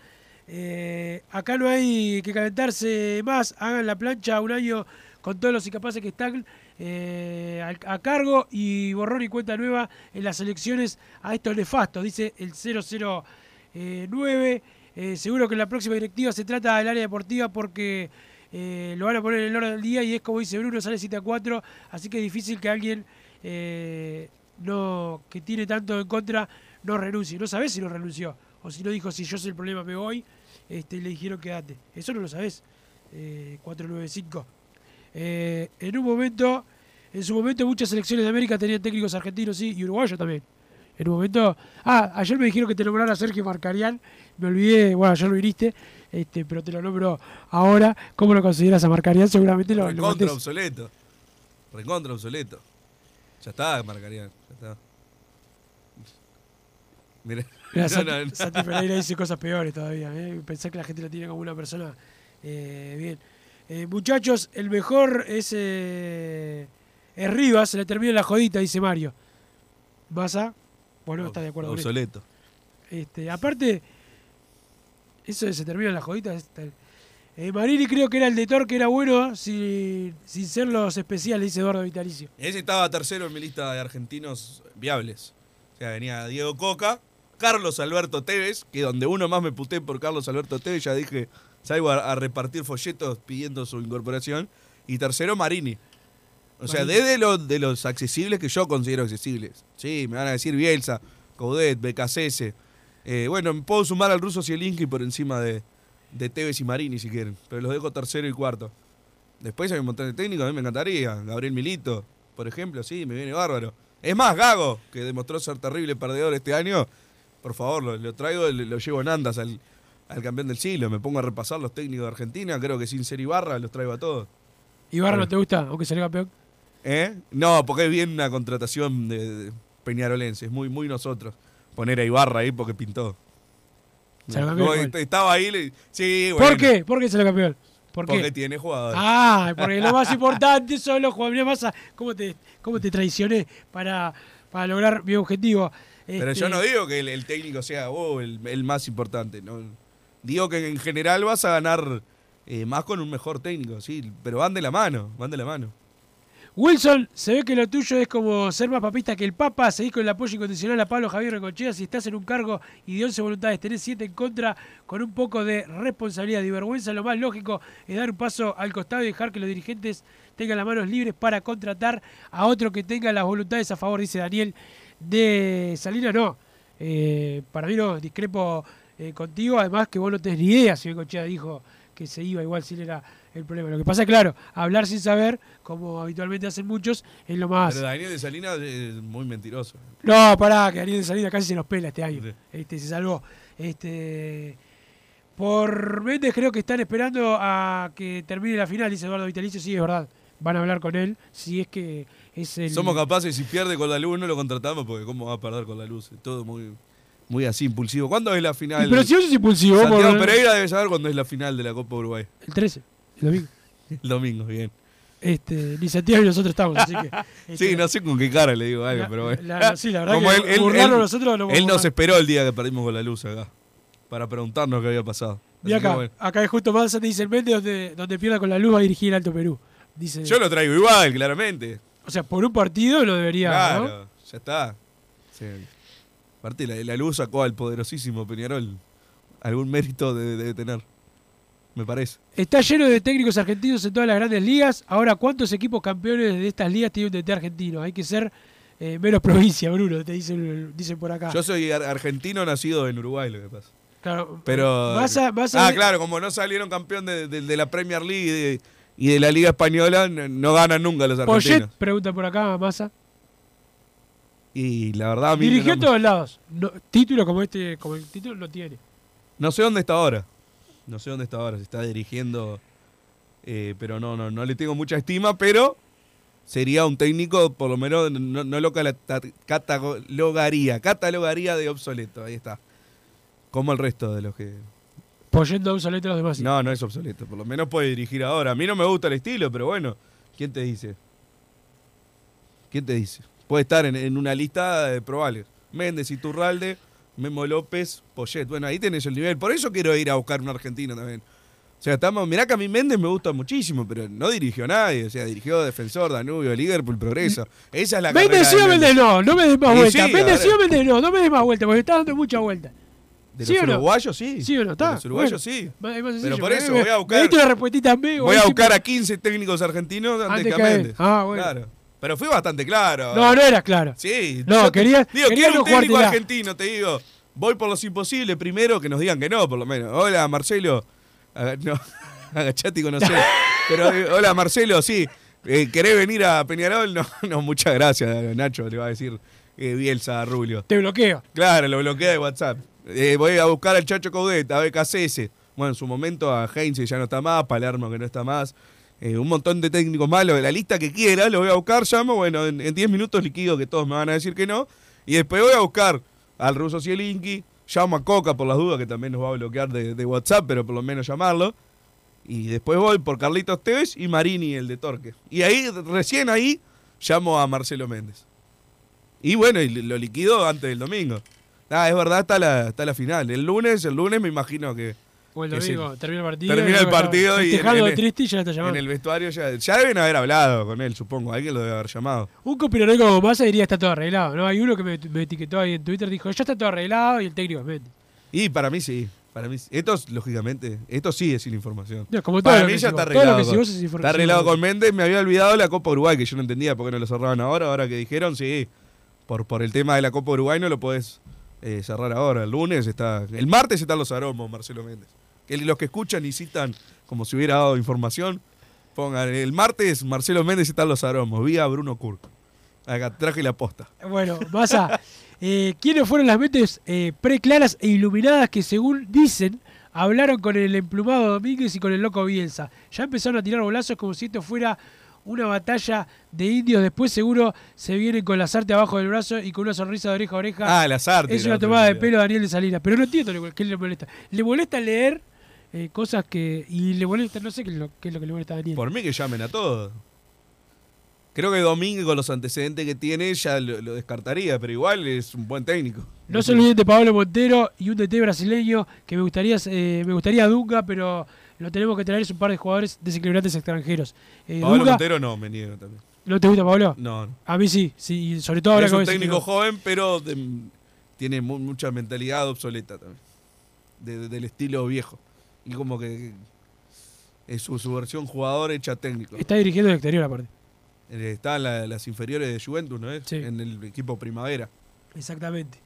Acá no hay que calentarse más, hagan la plancha un año con todos los incapaces que están eh, a, cargo y borrón y cuenta nueva en las elecciones a estos nefastos, dice el 009. Eh, seguro que en la próxima directiva se trata del área deportiva porque eh, lo van a poner en el orden del día y es como dice Bruno, sale 7 a 4, así que es difícil que alguien eh, no que tiene tanto en contra no renuncie. No sabés si no renunció o si no dijo si yo soy el problema me voy este, le dijeron quédate. Eso no lo sabés. Eh, 495. Eh, en un momento, en su momento muchas selecciones de América tenían técnicos argentinos sí, y uruguayos también. En un momento, ah, ayer me dijeron que te nombrara Sergio Marcarián, me olvidé, bueno, ayer lo viniste, este, pero te lo nombro ahora. ¿Cómo lo consideras a Marcarián? Seguramente lo, lo Recontra metés. obsoleto. Recontra obsoleto. Ya está, marcarían. Ya está. Mira, no, Santi, no, no. Santi Pereira dice cosas peores todavía. ¿eh? Pensar que la gente lo tiene como una persona eh, bien. Eh, muchachos, el mejor es, eh, es Rivas, se le termina la jodita, dice Mario. Massa, bueno, está de acuerdo con esto. Obsoleto. Este, aparte, eso de se termina la jodita. Eh, Marini creo que era el de Thor que era bueno sin, sin ser los especiales, dice Eduardo Vitalicio. Ese estaba tercero en mi lista de argentinos viables. O sea, venía Diego Coca, Carlos Alberto Tevez, que donde uno más me puté por Carlos Alberto Tevez, ya dije, salgo a, a repartir folletos pidiendo su incorporación. Y tercero, Marini. O sea, Marini. desde los, de los accesibles que yo considero accesibles. Sí, me van a decir Bielsa, Coudet, BKCS. Eh, bueno, me puedo sumar al ruso Zielinski por encima de, de Tevez y Marini si quieren. Pero los dejo tercero y cuarto. Después hay un montón de técnicos, a mí me encantaría. Gabriel Milito, por ejemplo, sí, me viene bárbaro. Es más, Gago, que demostró ser terrible perdedor este año. Por favor, lo, lo traigo, lo, lo llevo en andas al, al campeón del siglo. Me pongo a repasar los técnicos de Argentina. Creo que sin ser Ibarra los traigo a todos. Ibarra no te gusta, aunque salga campeón. ¿Eh? No, porque es bien una contratación de, de Peñarolense. Es muy, muy nosotros. Poner a Ibarra ahí porque pintó. Salió campeón no, igual. estaba ahí. le- sí, bueno. ¿Por qué? ¿Por qué salió campeón? ¿Por Porque qué? tiene jugadores. Ah, porque lo más importante son los jugadores. Massa, ¿cómo te, cómo te traicioné para, para lograr mi objetivo? Pero Este, yo no digo que el, el técnico sea oh, el, el más importante. No, Digo que en general vas a ganar eh, más con un mejor técnico, sí, pero van de la mano, van de la mano. Wilson, se ve que lo tuyo es como ser más papista que el Papa, seguís con el apoyo incondicional a Pablo Javier Recochea, si estás en un cargo y de 11 voluntades tenés 7 en contra, con un poco de responsabilidad y vergüenza, lo más lógico es dar un paso al costado y dejar que los dirigentes tengan las manos libres para contratar a otro que tenga las voluntades a favor, dice Daniel de Salinas. No, eh, para mí no, discrepo eh, contigo, además que vos no tenés ni idea si Bengochea dijo que se iba igual si él era el problema. Lo que pasa es claro, hablar sin saber, como habitualmente hacen muchos, es lo más. Pero Daniel de Salinas es muy mentiroso. No, pará, que Daniel de Salinas casi se nos pela este año. Sí. Este, se salvó. Este. Por Méndez creo que están esperando a que termine la final, dice Eduardo Vitalicio, sí, es verdad. Van a hablar con él, si es que es el... Somos capaces, si pierde con la luz, no lo contratamos, porque ¿cómo va a perder con la luz? Es todo muy, muy así, impulsivo. ¿Cuándo es la final? Y Pero si vos sos impulsivo, Santiago por- Pereira debe saber cuándo es la final de la Copa Uruguay. el 13, el domingo. El domingo, bien. Este, ni Santiago ni nosotros estamos, así que... este, Sí, no sé con qué cara le digo algo, La- pero bueno. la- sí, la verdad Como que él, él- él- nosotros no él nos esperó el día que perdimos con la luz acá. Para preguntarnos qué había pasado. Y acá, bueno. acá es justo más dice el Méndez donde, donde pierda con la luz va a dirigir el Alto Perú. Dice, Yo lo traigo igual, claramente. o sea, por un partido lo debería, Claro, ¿no? ya está. Sí. Aparte, la, la luz sacó al poderosísimo Peñarol. Algún mérito debe, debe tener. Me parece. Está lleno de técnicos argentinos en todas las grandes ligas. Ahora, ¿cuántos equipos campeones de estas ligas tienen un DT argentino? Hay que ser eh, menos provincia, Bruno, te dicen, dicen por acá. Yo soy ar- argentino nacido en Uruguay, lo que pasa. Claro, Pero. Vas a- vas a ah, claro, como no salieron campeón de, de- de la Premier League y de, y de la Liga Española, no, ganan nunca los Poyet, argentinos. pregunta por acá, Massa. Y la verdad, a mí. Dirigió no, todos lados. No, título como este, como el título no tiene. no sé dónde está ahora. No sé dónde está ahora. Se está dirigiendo. eh, pero no, no, no le tengo mucha estima, pero sería un técnico, por lo menos, no, no lo catalogaría. Catalogaría de obsoleto. Ahí está. Como el resto de los que. Poyet no obsoleto a los demás. No, no es obsoleto. Por lo menos puede dirigir ahora. A mí no me gusta el estilo, pero bueno, ¿quién te dice? ¿Quién te dice? Puede estar en, en una lista de probables. Méndez, Iturralde, Memo López, Poyet. Bueno, ahí tenés el nivel. Por eso quiero ir a buscar un argentino también. O sea, estamos, mirá que a mí Méndez me gusta muchísimo, pero no dirigió a nadie. O sea, dirigió Defensor, Danubio, Liverpool, Progreso. Esa es la Méndez sí o Méndez no, no me des más Y vueltas. sí, Méndez sí o. Méndez no, no me des más vueltas, porque está dando mucha vuelta. De ¿Sí los no? uruguayos sí. ¿Sí o no? Está. De los uruguayos Bueno, sí. sencillo, Pero por eso me- voy a buscar. respuestita en. Voy a buscar siempre- a 15 técnicos argentinos antes, Antes que a. Méndez. Ah, bueno. Claro. Pero fui bastante claro. No, no era claro. Sí. No, quería- Digo, quería quiero un técnico argentino, te digo. Voy por los imposibles primero, que nos digan que no, por lo menos. Hola, Marcelo. Aga- no, agachate y conocé. Pero, eh, hola, Marcelo, sí. Eh, ¿Querés venir a Peñarol? No, no, muchas gracias, Nacho, le va a decir eh, Bielsa a Rubio. Te bloqueo. Claro, lo bloquea de WhatsApp. Eh, voy a buscar al Chacho Coudet, a BKCS. Bueno, en su momento a Heinz ya no está más, Palermo que no está más. Eh, un montón de técnicos malos de la lista que quiera, lo voy a buscar, llamo, bueno, en en 10 minutos liquido que todos me van a decir que no. Y después voy a buscar al ruso Zielinski, llamo a Coca por las dudas, que también nos va a bloquear de, de WhatsApp, pero por lo menos llamarlo. Y después voy por Carlitos Tevez y Marini, el de Torque. Y ahí, recién ahí, llamo a Marcelo Méndez. Y bueno, y lo liquido antes del domingo. Ah, es verdad, está la, está la final. El lunes, el lunes me imagino que O el Que domingo, termina el partido. termina el partido y en, en- triste y ya está llamando. en el vestuario ya, ya deben haber hablado con él, supongo. Alguien lo debe haber llamado. Un conspiranoico como Massa diría está todo arreglado, ¿no? Hay uno que me, me etiquetó ahí en Twitter dijo, ya está todo arreglado y el técnico es Méndez. Y para mí sí. Para mí, esto es, lógicamente, esto sí es sin información. No, como todo Para mí ya está arreglado. que con- es información. está arreglado con Méndez. Me había olvidado la Copa Uruguay, que yo no entendía por qué no lo cerraban ahora. Ahora que dijeron, sí, por, por el tema de la Copa Uruguay no lo podés eh, cerrar ahora. El lunes está. El martes están los aromos, Marcelo Méndez. Que los que escuchan y citan como si hubiera dado información, pongan el martes Marcelo Méndez están los aromos, vía Bruno Kurk. Acá traje la posta. Bueno, Massa, eh, ¿quiénes fueron las mentes eh, preclaras e iluminadas que según dicen hablaron con el emplumado Domínguez y con el loco Bielsa? Ya empezaron a tirar bolazos como si esto fuera una batalla de indios. Después seguro se vienen con la sarta abajo del brazo y con una sonrisa de oreja a oreja. Ah, las artes. es una tomada de pelo a Daniel de Salinas. Pero no entiendo qué le molesta. Le molesta leer eh, cosas que... Y le molesta, no sé qué es, lo, qué es lo que le molesta a Daniel. Por mí que llamen a todos. Creo que Domínguez, con los antecedentes que tiene, ya lo, lo descartaría, pero igual es un buen técnico. No se olviden de Pablo Montero y un DT brasileño que me gustaría eh, me gustaría Dunga, pero lo tenemos que traer es un par de jugadores desequilibrantes extranjeros. Eh, Pablo Dunga, Montero no, me niego también. ¿No te gusta Pablo? No, no. A mí sí, sí, sobre todo ahora es un técnico joven, pero de- tiene mu- mucha mentalidad obsoleta también. De- de- del estilo viejo. Y como que es su, su versión jugador hecha técnico. Está dirigiendo el exterior aparte. Eh, Está en la- las inferiores de Juventus, ¿no es? Sí. En el equipo primavera. Exactamente.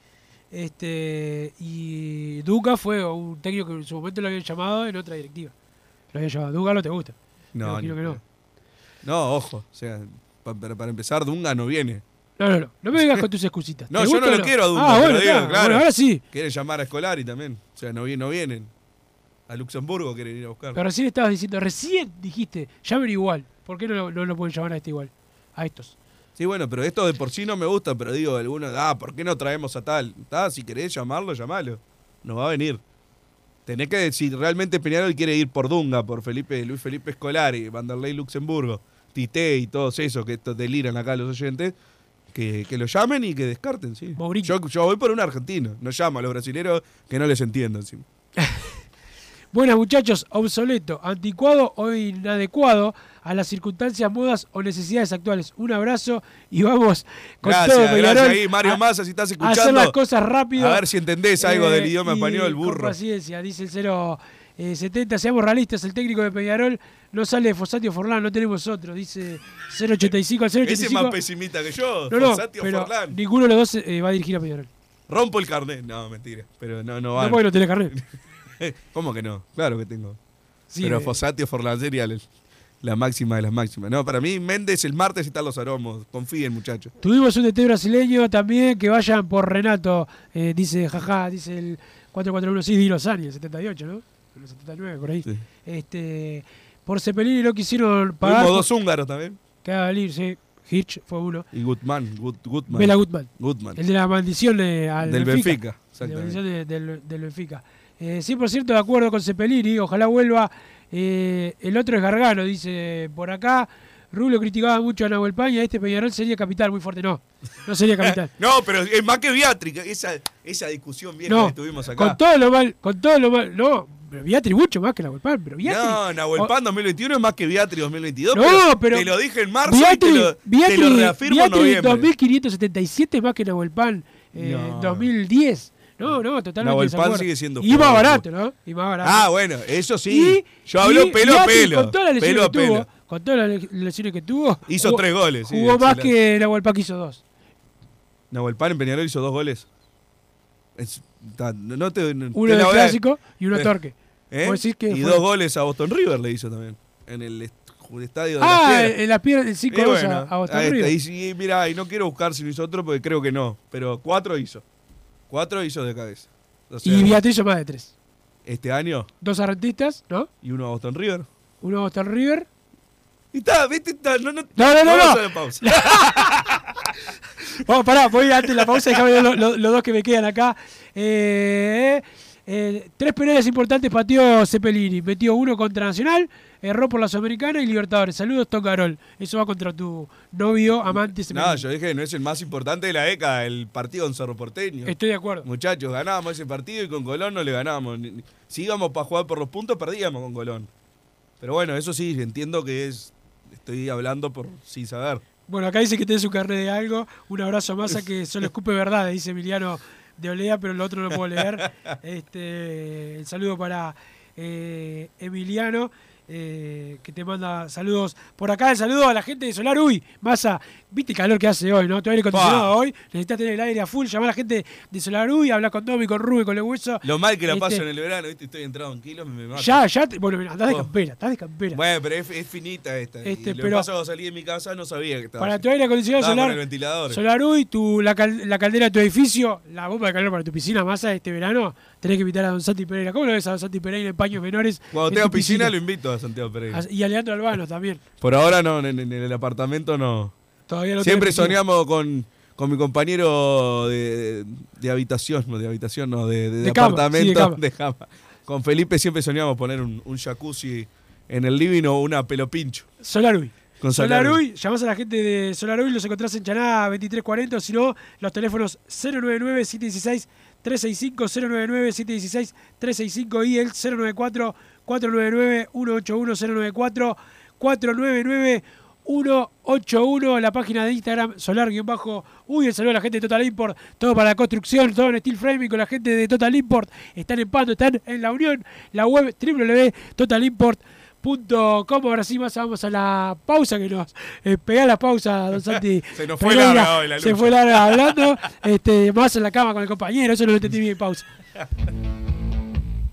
Este y Duca fue un técnico que en su momento lo habían llamado en otra directiva. Lo habían llamado. Duca no te gusta. No, ni que no. No, ojo. O sea, pa- para, para empezar, Dunga no viene. No, no, no. No me vengas con tus excusitas. No, ¿Te yo no lo quiero a Dunga, Ah, bueno, digo, claro. Bueno, ahora sí. Quieren llamar a Escolari también. O sea, no, no vienen. A Luxemburgo quieren ir a buscar. Pero recién estabas diciendo, recién dijiste, llamen igual. ¿Por qué no, lo- no lo pueden llamar a este igual? A estos. Sí, bueno, pero esto de por sí no me gusta, pero digo, algunos, ah, ¿por qué no traemos a tal? Ah, si querés llamarlo, llamalo. No va a venir. Tenés que decir, realmente Peñarol quiere ir por Dunga, por Felipe, Luis Felipe Escolari, Vanderlei Luxemburgo, Tite y todos esos que estos deliran acá los oyentes, que, que lo llamen y que descarten, sí. Yo voy por un argentino, no llamo a los brasileños que no les entiendo encima. Buenas muchachos, obsoleto, anticuado o inadecuado a las circunstancias, modas o necesidades actuales. Un abrazo y vamos con todo Gracias, Peñarol gracias ahí, Mario a- Massa, si estás a hacer las escuchando. cosas rápido. A ver si entendés algo Eh, del idioma y español, Con burro. paciencia, dice el 070. Seamos realistas, el técnico de Peñarol no sale de Fossati o Forlán, no tenemos otro. Dice 085 al 085. Ese es más pesimista que yo, no, no, Fossati o pero Forlán. ninguno de los dos eh, va a dirigir a Peñarol. Rompo el carnet. No, mentira. Pero no, no No van. porque no tenés carnet. ¿Cómo que no? Claro que tengo. Sí, pero eh, Fossati o Forlán sería el- la máxima de las máximas. No, para mí Méndez el martes están los aromos. Confíen, muchachos. Tuvimos un DT brasileño también, que vayan por Renato, eh, dice, jaja, dice el 441, sí, di los años, 78, ¿no? Los 79, por ahí. Sí. Este, por Cepelini no quisieron pagar. Tuvimos dos húngaros también. Venir, sí. Hitch fue uno. Y Gutman. Gut, Gutman. Bela Gutman. Gutman. El de la maldición de, al Del Benfica. Benfica. Exactamente. maldición de- del, del Benfica. Eh, 100% de acuerdo con Cepelini, ojalá vuelva. Eh, el otro es Gargano, dice por acá. Rubio criticaba mucho a Nahuel Paña, este Peñarol sería capital muy fuerte. No, no sería capital. No, pero es más que Beatriz. Esa, esa discusión vieja No, que tuvimos acá. con todo lo mal, con todo lo mal. No, pero Beatriz mucho más que Nahuel Pan, pero Beatriz. No, Nahuel Pan 2021 es más que Beatriz 2022. No, pero Te lo dije en marzo y Beatriz, te lo, te lo reafirmo en noviembre. 2577 es más que Nahuel Pan eh, No. 2010. No, no, totalmente. Nahuel de Pan sigue siendo Y más barato, ¿no? Y más barato. Ah, bueno, eso sí. Yo hablo y pelo a pelo. Con todas las lesiones Pelo que tuvo, pelo. con todas las le- lesiones que tuvo, Hizo jugó- tres goles. sí, Jugó más excelente. que Nahuel Pan que hizo dos. Nahuel Pan en Peñarol hizo dos goles. Es- no no te, no- Uno a- clásico y uno Eh, torque. ¿eh? Que Y fue- dos goles a Boston River le hizo también. En el est- estadio de las Ah, Piedras. en la piedra del 5 Y 2 bueno, a, Boston. River. Y sí, mira, y no quiero buscar si lo hizo otro porque creo que no. Pero cuatro hizo. Cuatro hizo de cabeza. O sea, Y Beatriz más de tres. Este año Dos arrentistas, ¿no? y uno a Boston River. Uno a Boston River. Y está, ¿viste? Está, no, no, No, no, no, vamos no. a la pausa. Vamos, pará, voy antes de la pausa, déjame ver los, los- los dos que me quedan acá. Eh, eh, tres penales importantes pateó Cepelini. Metió uno contra Nacional, erró por la Sudamericana y Libertadores. Saludos, Tom Carol. Eso va contra tu novio, amante. No, yo dije que no es el más importante de la década, el partido en Cerro Porteño. Estoy de acuerdo. Muchachos, ganábamos ese partido y con Colón no le ganábamos. Si íbamos para jugar por los puntos, perdíamos con Colón. Pero bueno, eso sí, entiendo que es. Estoy hablando por sin saber. Bueno, acá dice que tiene su carnet de algo. Un abrazo a Massa que solo escupe verdad, dice Emiliano de Olea, pero el otro no puedo leer. Este, el saludo para eh, Emiliano, eh, que te manda saludos por acá. El saludo a la gente de Solar Uy. Massa, viste el calor que hace hoy, ¿no? Todo aire acondicionado hoy. Necesitas tener el aire a full. Llama a la gente de Solar Uy, habla con Domi, con Rubén, con el hueso. Lo mal que la Este, paso en el verano, ¿viste? Estoy entrado en kilos, me mato. Ya, ya. te- bueno, mira, andás de Oh. campera, estás de campera. Bueno, pero es, es finita esta. Este, y lo que pero- pasa cuando salí de mi casa no sabía que estaba. Para tu aire acondicionado Estaba solar, el ventilador. Tu, la, cal- la caldera de tu edificio, la bomba de calor para tu piscina, masa este verano, tenés que invitar a Don Santi Pereira. ¿Cómo lo ves a Don Santi Pereira en paños menores? Cuando en tenga tu piscina, lo invito a Santiago Pereira. Y a Leandro Albano también. Por ahora no, en, en el apartamento no. Todavía Siempre soñamos con, con mi compañero de, de habitación, no de habitación, no, de, de- de cama, apartamento, sí, de cama. de cama. Con Felipe siempre soñamos poner un, un jacuzzi en el living o una pelo pincho. Solaruy. Con Solaruy, llamás a la gente de Solaruy, los encontrás en Chaná 2340, o si no, los teléfonos 099-716-365, 099-716-365 y el 094-499-181, 094-499-181, la página de Instagram solar-uy, el saludo a la gente de Total Import, todo para la construcción, todo en steel framing con la gente de Total Import, están en Pando, están en la Unión, la web www.totalimport.com. Ahora sí, más vamos a la pausa que nos eh, pegá la pausa, don Santi. Se nos fue larga hoy la Se lucha. fue larga hablando, este, más en la cama con el compañero, eso no lo entendí bien, pausa.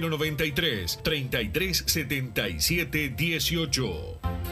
093 3377 18.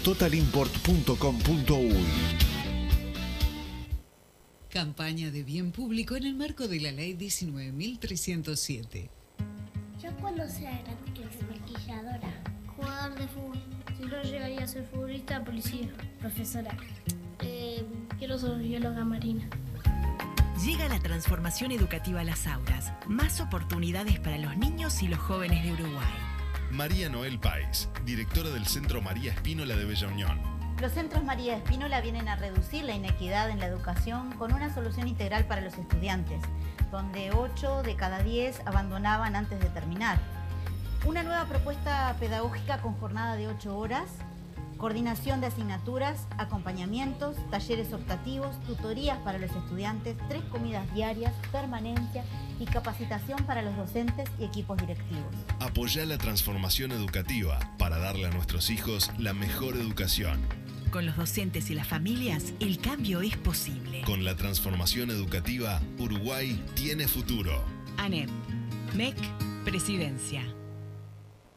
www.totalimport.com.uy. Campaña de bien público en el marco de la Ley 19.307. Yo cuando sea grande quiero ser maquilladora. Jugador de fútbol. Si no llegaría a ser futbolista, policía. Profesora. Eh, quiero ser bióloga marina. Llega la transformación educativa a las aulas. Más oportunidades para los niños y los jóvenes de Uruguay. María Noel Páez, directora del Centro María Espínola de Bella Unión. Los centros María Espínola vienen a reducir la inequidad en la educación con una solución integral para los estudiantes, donde 8 de cada 10 abandonaban antes de terminar. Una nueva propuesta pedagógica con jornada de 8 horas, coordinación de asignaturas, acompañamientos, talleres optativos, tutorías para los estudiantes, tres comidas diarias, permanencia y capacitación para los docentes y equipos directivos. Apoya la transformación educativa para darle a nuestros hijos la mejor educación. Con los docentes y las familias, el cambio es posible. Con la transformación educativa, Uruguay tiene futuro. ANEP, MEC, Presidencia.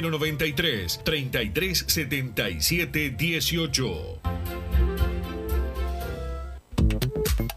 093 3377 18.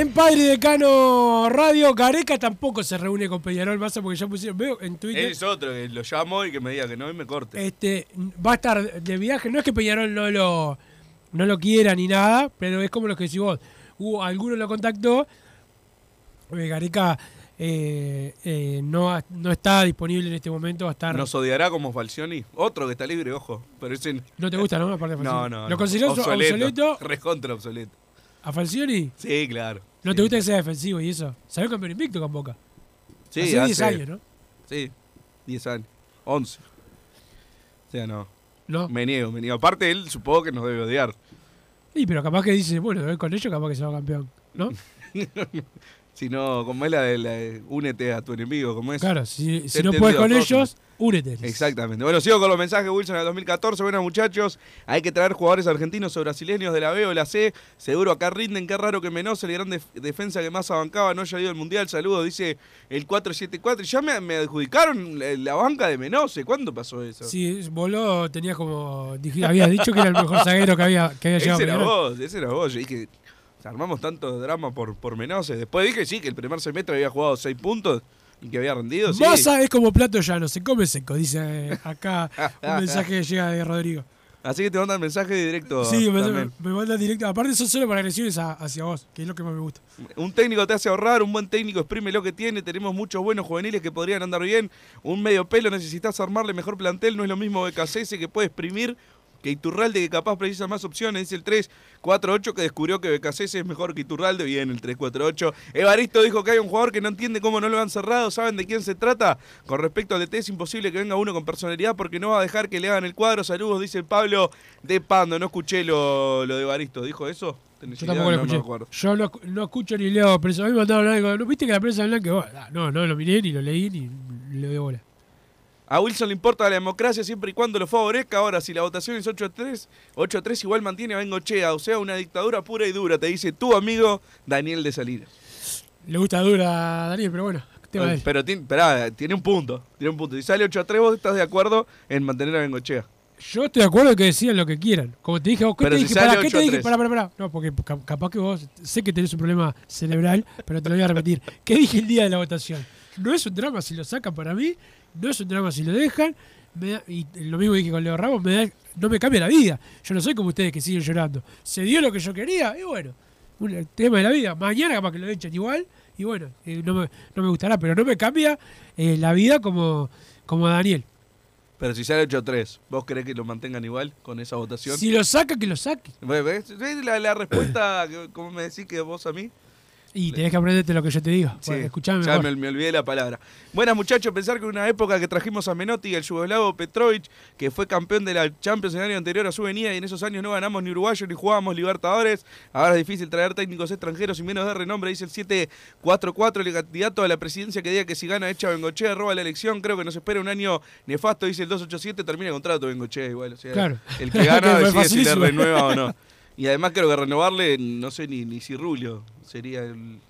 En Padre Decano Radio. Gareca tampoco se reúne con Peñarol Massa porque ya pusieron, veo en Twitter. Es otro que lo llamo y que me diga que no y me corte. Este, va a estar de viaje. No es que Peñarol no lo, no lo quiera ni nada, pero es como lo que decís vos. Hubo, alguno lo contactó. eh, Gareca eh, eh, no, no está disponible en este momento. Va a estar. Nos odiará como Falcioni. Otro que está libre, ojo. Pero ese... ¿No te gusta, no? Aparte de No, Falcioni. no. ¿Lo no. considerás obsoleto? Recontra obsoleto. ¿A Falcioni? Sí, claro. ¿No te gusta que sea defensivo y eso? Salió campeón invicto con Boca. Sí, hace 10 hace- años, ¿no? Sí, 10 años. 11. O sea, no. No. Me niego, me niego. Aparte, él supongo que nos debe odiar. Sí, pero capaz que dice, bueno, con ellos capaz que se va campeón, ¿no? si no, como es la de, la de únete a tu enemigo, como es. Claro, si, no puedes con ellos, únete. Exactamente. Bueno, sigo con los mensajes Wilson en el 2014. Buenas muchachos. Hay que traer jugadores argentinos o brasileños de la B o la C. Seguro acá rinden. Qué raro que Menos, el gran def- defensa que más abancaba, no haya ido al mundial. Saludos, dice el 474. Ya me, me adjudicaron la, la banca de Menose. ¿Cuándo pasó eso? Sí, voló, tenías como. habías dicho que era el mejor zaguero que había, que había ese llegado. era Peñarol. vos, ese era vos. Yo dije, armamos tanto drama por, por Menose. Después dije sí, que el primer semestre había jugado 6 puntos y que había rendido. Sí. Es como plato llano, se come seco, dice acá un mensaje que llega de Rodrigo. Así que te mandan mensaje directo. Sí, me, también. me manda directo. Aparte, son solo para agresiones a- hacia vos, que es lo que más me gusta. Un técnico te hace ahorrar, un buen técnico exprime lo que tiene, tenemos muchos buenos juveniles que podrían andar bien, un medio pelo necesitas armarle mejor plantel, no es lo mismo BKCS que puede exprimir que Iturralde que capaz precisa más opciones, dice el 348 que descubrió que BKCS es mejor que Iturralde, bien el 348. Evaristo dijo que hay un jugador que no entiende cómo no lo han cerrado, ¿saben de quién se trata? Con respecto al DT es imposible que venga uno con personalidad porque no va a dejar que le hagan el cuadro, saludos, dice Pablo de Pando, no escuché lo, lo de Evaristo, ¿dijo eso? ¿Tenés Yo tampoco lo No, escuché. Yo no, no escucho ni leo prensa. A mí me mandaron algo. ¿No viste que la prensa blanca? No, no lo miré, ni lo leí, ni le doy bola. A Wilson le importa la democracia siempre y cuando lo favorezca. Ahora, si la votación es 8 a 3, 8 a 3 igual mantiene a Bengochea. O sea, una dictadura pura y dura, te dice tu amigo Daniel de Salinas. Le gusta dura a Daniel, pero bueno, tema. Pero tiene, esperá, tiene un punto. Tiene un punto. Si sale 8 a 3, vos estás de acuerdo en mantener a Bengochea. Yo estoy de acuerdo en que decían lo que quieran. Como te dije, vos, ¿qué Pero te si dije? Pará, ¿qué 8 te dije? 3. Pará, pará, pará. No, porque ca- capaz que vos sé que tenés un problema cerebral, pero te lo voy a repetir. ¿Qué dije el día de la votación? No es un drama si lo sacan para mí, no es un drama si lo dejan. me da- y lo mismo dije con Leo Ramos, me da- no me cambia la vida. Yo no soy como ustedes que siguen llorando. Se dio lo que yo quería y bueno, un tema de la vida. Mañana capaz que lo echan igual y bueno, eh, no, me, no me gustará, pero no me cambia eh, la vida como, como a Daniel. Pero si sale 8 a 3, ¿vos crees que lo mantengan igual con esa votación? Si lo saca, que lo saque. ¿Ves? ¿Ves la, la respuesta, como me decís que vos a mí? Y tenés que aprenderte lo que yo te digo. Sí, escuchame ya me, me olvidé la palabra. Buenas muchachos, pensar que en una época que trajimos a Menotti y el yugoslavo Petrovic, que fue campeón de la Champions el año anterior a su venida y en esos años no ganamos ni uruguayo ni jugábamos Libertadores. Ahora es difícil traer técnicos extranjeros y menos de renombre, dice el 744, el candidato a la presidencia que diga que si gana echa Bengochea, roba la elección. Creo que nos espera un año nefasto, dice el 287, termina el contrato Bengochea igual. O sea, Claro. el que gana decide si le renueva o no. Y además creo que renovarle, no sé ni, ni si Rulio sería el,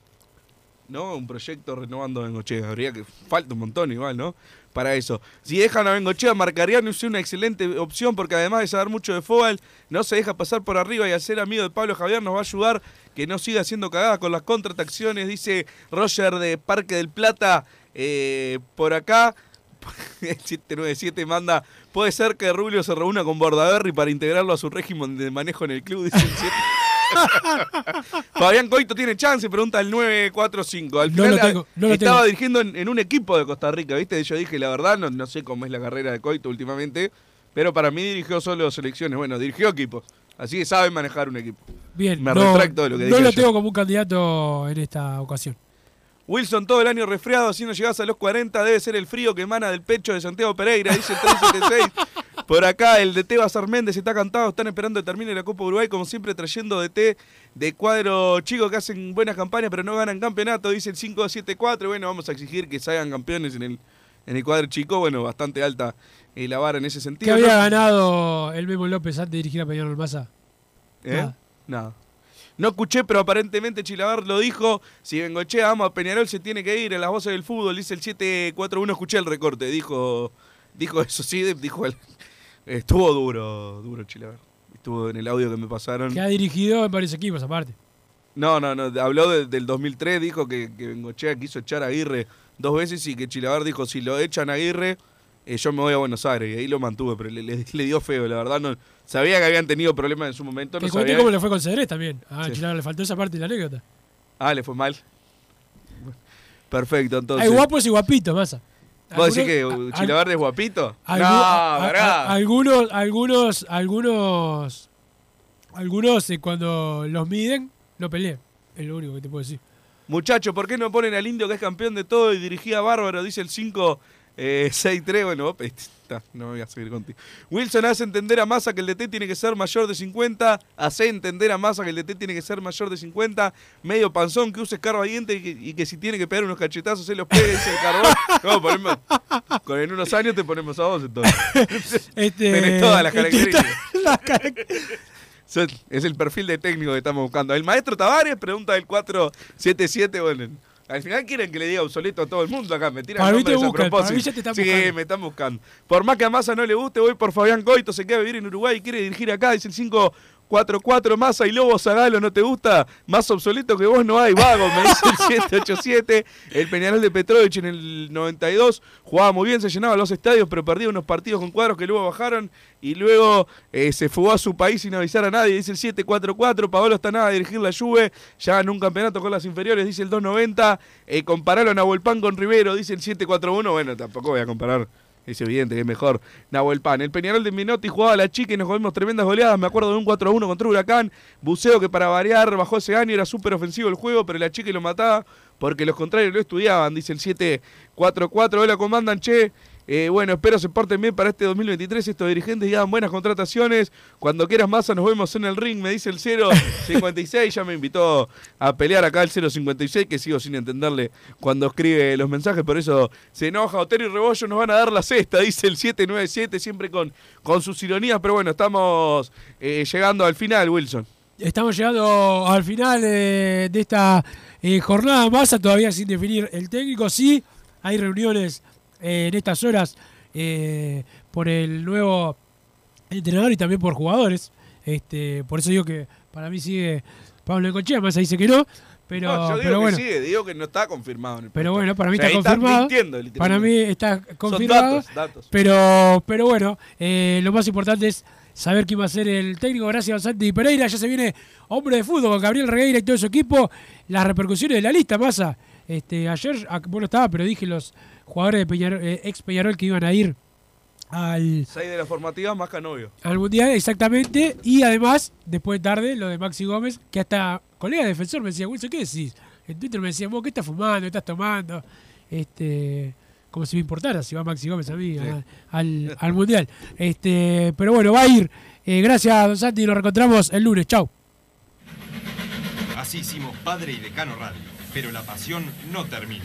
¿no? Un proyecto renovando a Bengochea. Habría que. Falta un montón igual, ¿no? Para eso. Si dejan a Bengochea, Marcariano es una excelente opción porque además de saber mucho de fútbol, no se deja pasar por arriba y ser amigo de Pablo Javier nos va a ayudar que no siga haciendo cagadas con las contrataciones, dice Roger de Parque del Plata. Eh, por acá, 797 manda, puede ser que Rubio se reúna con Bordaberry para integrarlo a su régimen de manejo en el club, dice el 7. Fabián Coito tiene chance, pregunta el 945. Al No final lo tengo, no lo estaba tengo. dirigiendo en, en un equipo de Costa Rica, ¿viste? Yo dije, la verdad, no, no sé cómo es la carrera de Coito últimamente, pero para mí dirigió solo selecciones. Bueno, dirigió equipos, así que sabe manejar un equipo. Bien, Me no, retracto de lo que no dije lo tengo como un candidato en esta ocasión. Wilson todo el año resfriado, así no llegás a los 40, debe ser el frío que emana del pecho de Santiago Pereira, dice el 376. Por acá el DT Bazar Méndez está cantado, están esperando que termine la Copa Uruguay, como siempre trayendo DT de cuadro chico que hacen buenas campañas pero no ganan campeonato, dice el 574. Bueno, vamos a exigir que salgan campeones en el, en el cuadro chico, bueno, bastante alta eh, la vara en ese ¿Qué sentido. había ¿no? ganado el Memo López antes de dirigir a Peñarol Massa? ¿Eh? Nada. Nada. No escuché, pero aparentemente Chilabar lo dijo. Si Bengochea vamos a Peñarol, se tiene que ir en las voces del fútbol. Dice el 741. Escuché el recorte. Dijo dijo eso, sí. Dijo el, estuvo duro, duro Chilabar. Estuvo en el audio que me pasaron. Que ha dirigido en varios equipos aparte. No, no, no. Habló de- del 2003. Dijo que, que Bengochea quiso echar a Aguirre dos veces y que Chilabar dijo: si lo echan a Aguirre, eh, yo me voy a Buenos Aires. Y ahí lo mantuve, pero le, le- le dio feo, la verdad. no Sabía que habían tenido problemas en su momento. Que No sabía cómo le fue con Cedrés también. Ah, Sí. Le faltó esa parte de la anécdota. Ah, le fue mal. Perfecto, entonces. Hay guapos y guapitos, Massa. ¿Vos decís que a- Chilaver es guapito? Algu- no, a- a- algunos, algunos, algunos, algunos eh, cuando los miden, no pelean. Es lo único que te puedo decir. Muchachos, ¿por qué no ponen al indio que es campeón de todo y dirigía bárbaro? Dice el 5-6-3. bueno, op, está, no me voy a seguir contigo. Wilson hace entender a Massa que el DT tiene que ser mayor de 50. Hace entender a Massa que el DT tiene que ser mayor de 50. Medio panzón que use escarbadiente y que, y que si tiene que pegar unos cachetazos se los pegue, el carbón. No, ponemos, con en unos años te ponemos a vos entonces. Este, Tenés todas las características. Son- Es el perfil de técnico que estamos buscando. El maestro Tavares pregunta del 477. Bueno, al final quieren que le diga obsoleto a todo el mundo acá. Me tiran Para mí te buscan, para mí ya te están sí, buscando. me están buscando. Por más que a Massa no le guste, voy por Fabián Coito. Se queda a vivir en Uruguay y quiere dirigir acá. Dice el 544 Massa y Lobo Zagalo. ¿No te gusta? Más obsoleto que vos no hay, vago. Me dice el 787. El Peñarol de Petrovich en el 92 jugaba muy bien, se llenaba los estadios, pero perdía unos partidos con cuadros que luego bajaron y luego eh, se fugó a su país sin avisar a nadie, dice el 744, Paolo está nada a dirigir la Juve, ya ganó un campeonato con las inferiores, dice el 290, eh, compararon a Volpán con Rivero, dice el 741, bueno, tampoco voy a comparar, es evidente que es mejor Nahuel Pan. El Peñarol de Minotti jugaba a la chica y nos comimos tremendas goleadas, me acuerdo de un 4-1 contra Huracán, Buceo que para variar bajó ese año, era súper ofensivo el juego, pero la chica lo mataba porque los contrarios lo estudiaban, dice el 744, hola, comandan, che, eh, bueno, espero se porten bien para este 2023 estos dirigentes y hagan buenas contrataciones. Cuando quieras masa nos vemos en el ring, me dice el 056. ya me invitó a pelear acá el 056, que sigo sin entenderle cuando escribe los mensajes, por eso se enoja. Otero y Rebollo nos van a dar la cesta, dice el 797, siempre con, con sus ironías, pero bueno, estamos eh, llegando al final, Wilson. Estamos llegando al final eh, de esta jornada Massa, todavía sin definir el técnico. Sí, hay reuniones eh, en estas horas eh, por el nuevo entrenador y también por jugadores. Este, por eso digo que para mí sigue Pablo Encochea, Massa dice que no, pero, No, yo digo pero que bueno. sigue, digo que no está confirmado. en el Pero bueno, para mí O sea, está confirmado. para mí está confirmado. datos, datos. Pero, pero bueno, eh, lo más importante es saber quién va a ser el técnico. Gracias a Santi Pereira. Ya se viene hombre de fútbol con Gabriel Regueira y todo su equipo. Las repercusiones de la lista, pasa. Este, ayer, ah, bueno, estaba, pero dije los jugadores de Peñarol, eh, ex Peñarol que iban a ir al, Seis de las formativas más Canovio. al Mundial, exactamente. Y además, después de tarde, lo de Maxi Gómez, que hasta colega defensor me decía, Wilson, ¿qué decís? en Twitter me decían, vos, ¿qué estás fumando? ¿Qué estás tomando? Este, como si me importara si va Maxi Gómez a mí a- al, al Mundial. Este, pero bueno, va a ir. Eh, gracias, Don Santi, nos reencontramos el lunes. Chau. Así hicimos Padre y Decano Radio, pero la pasión no termina.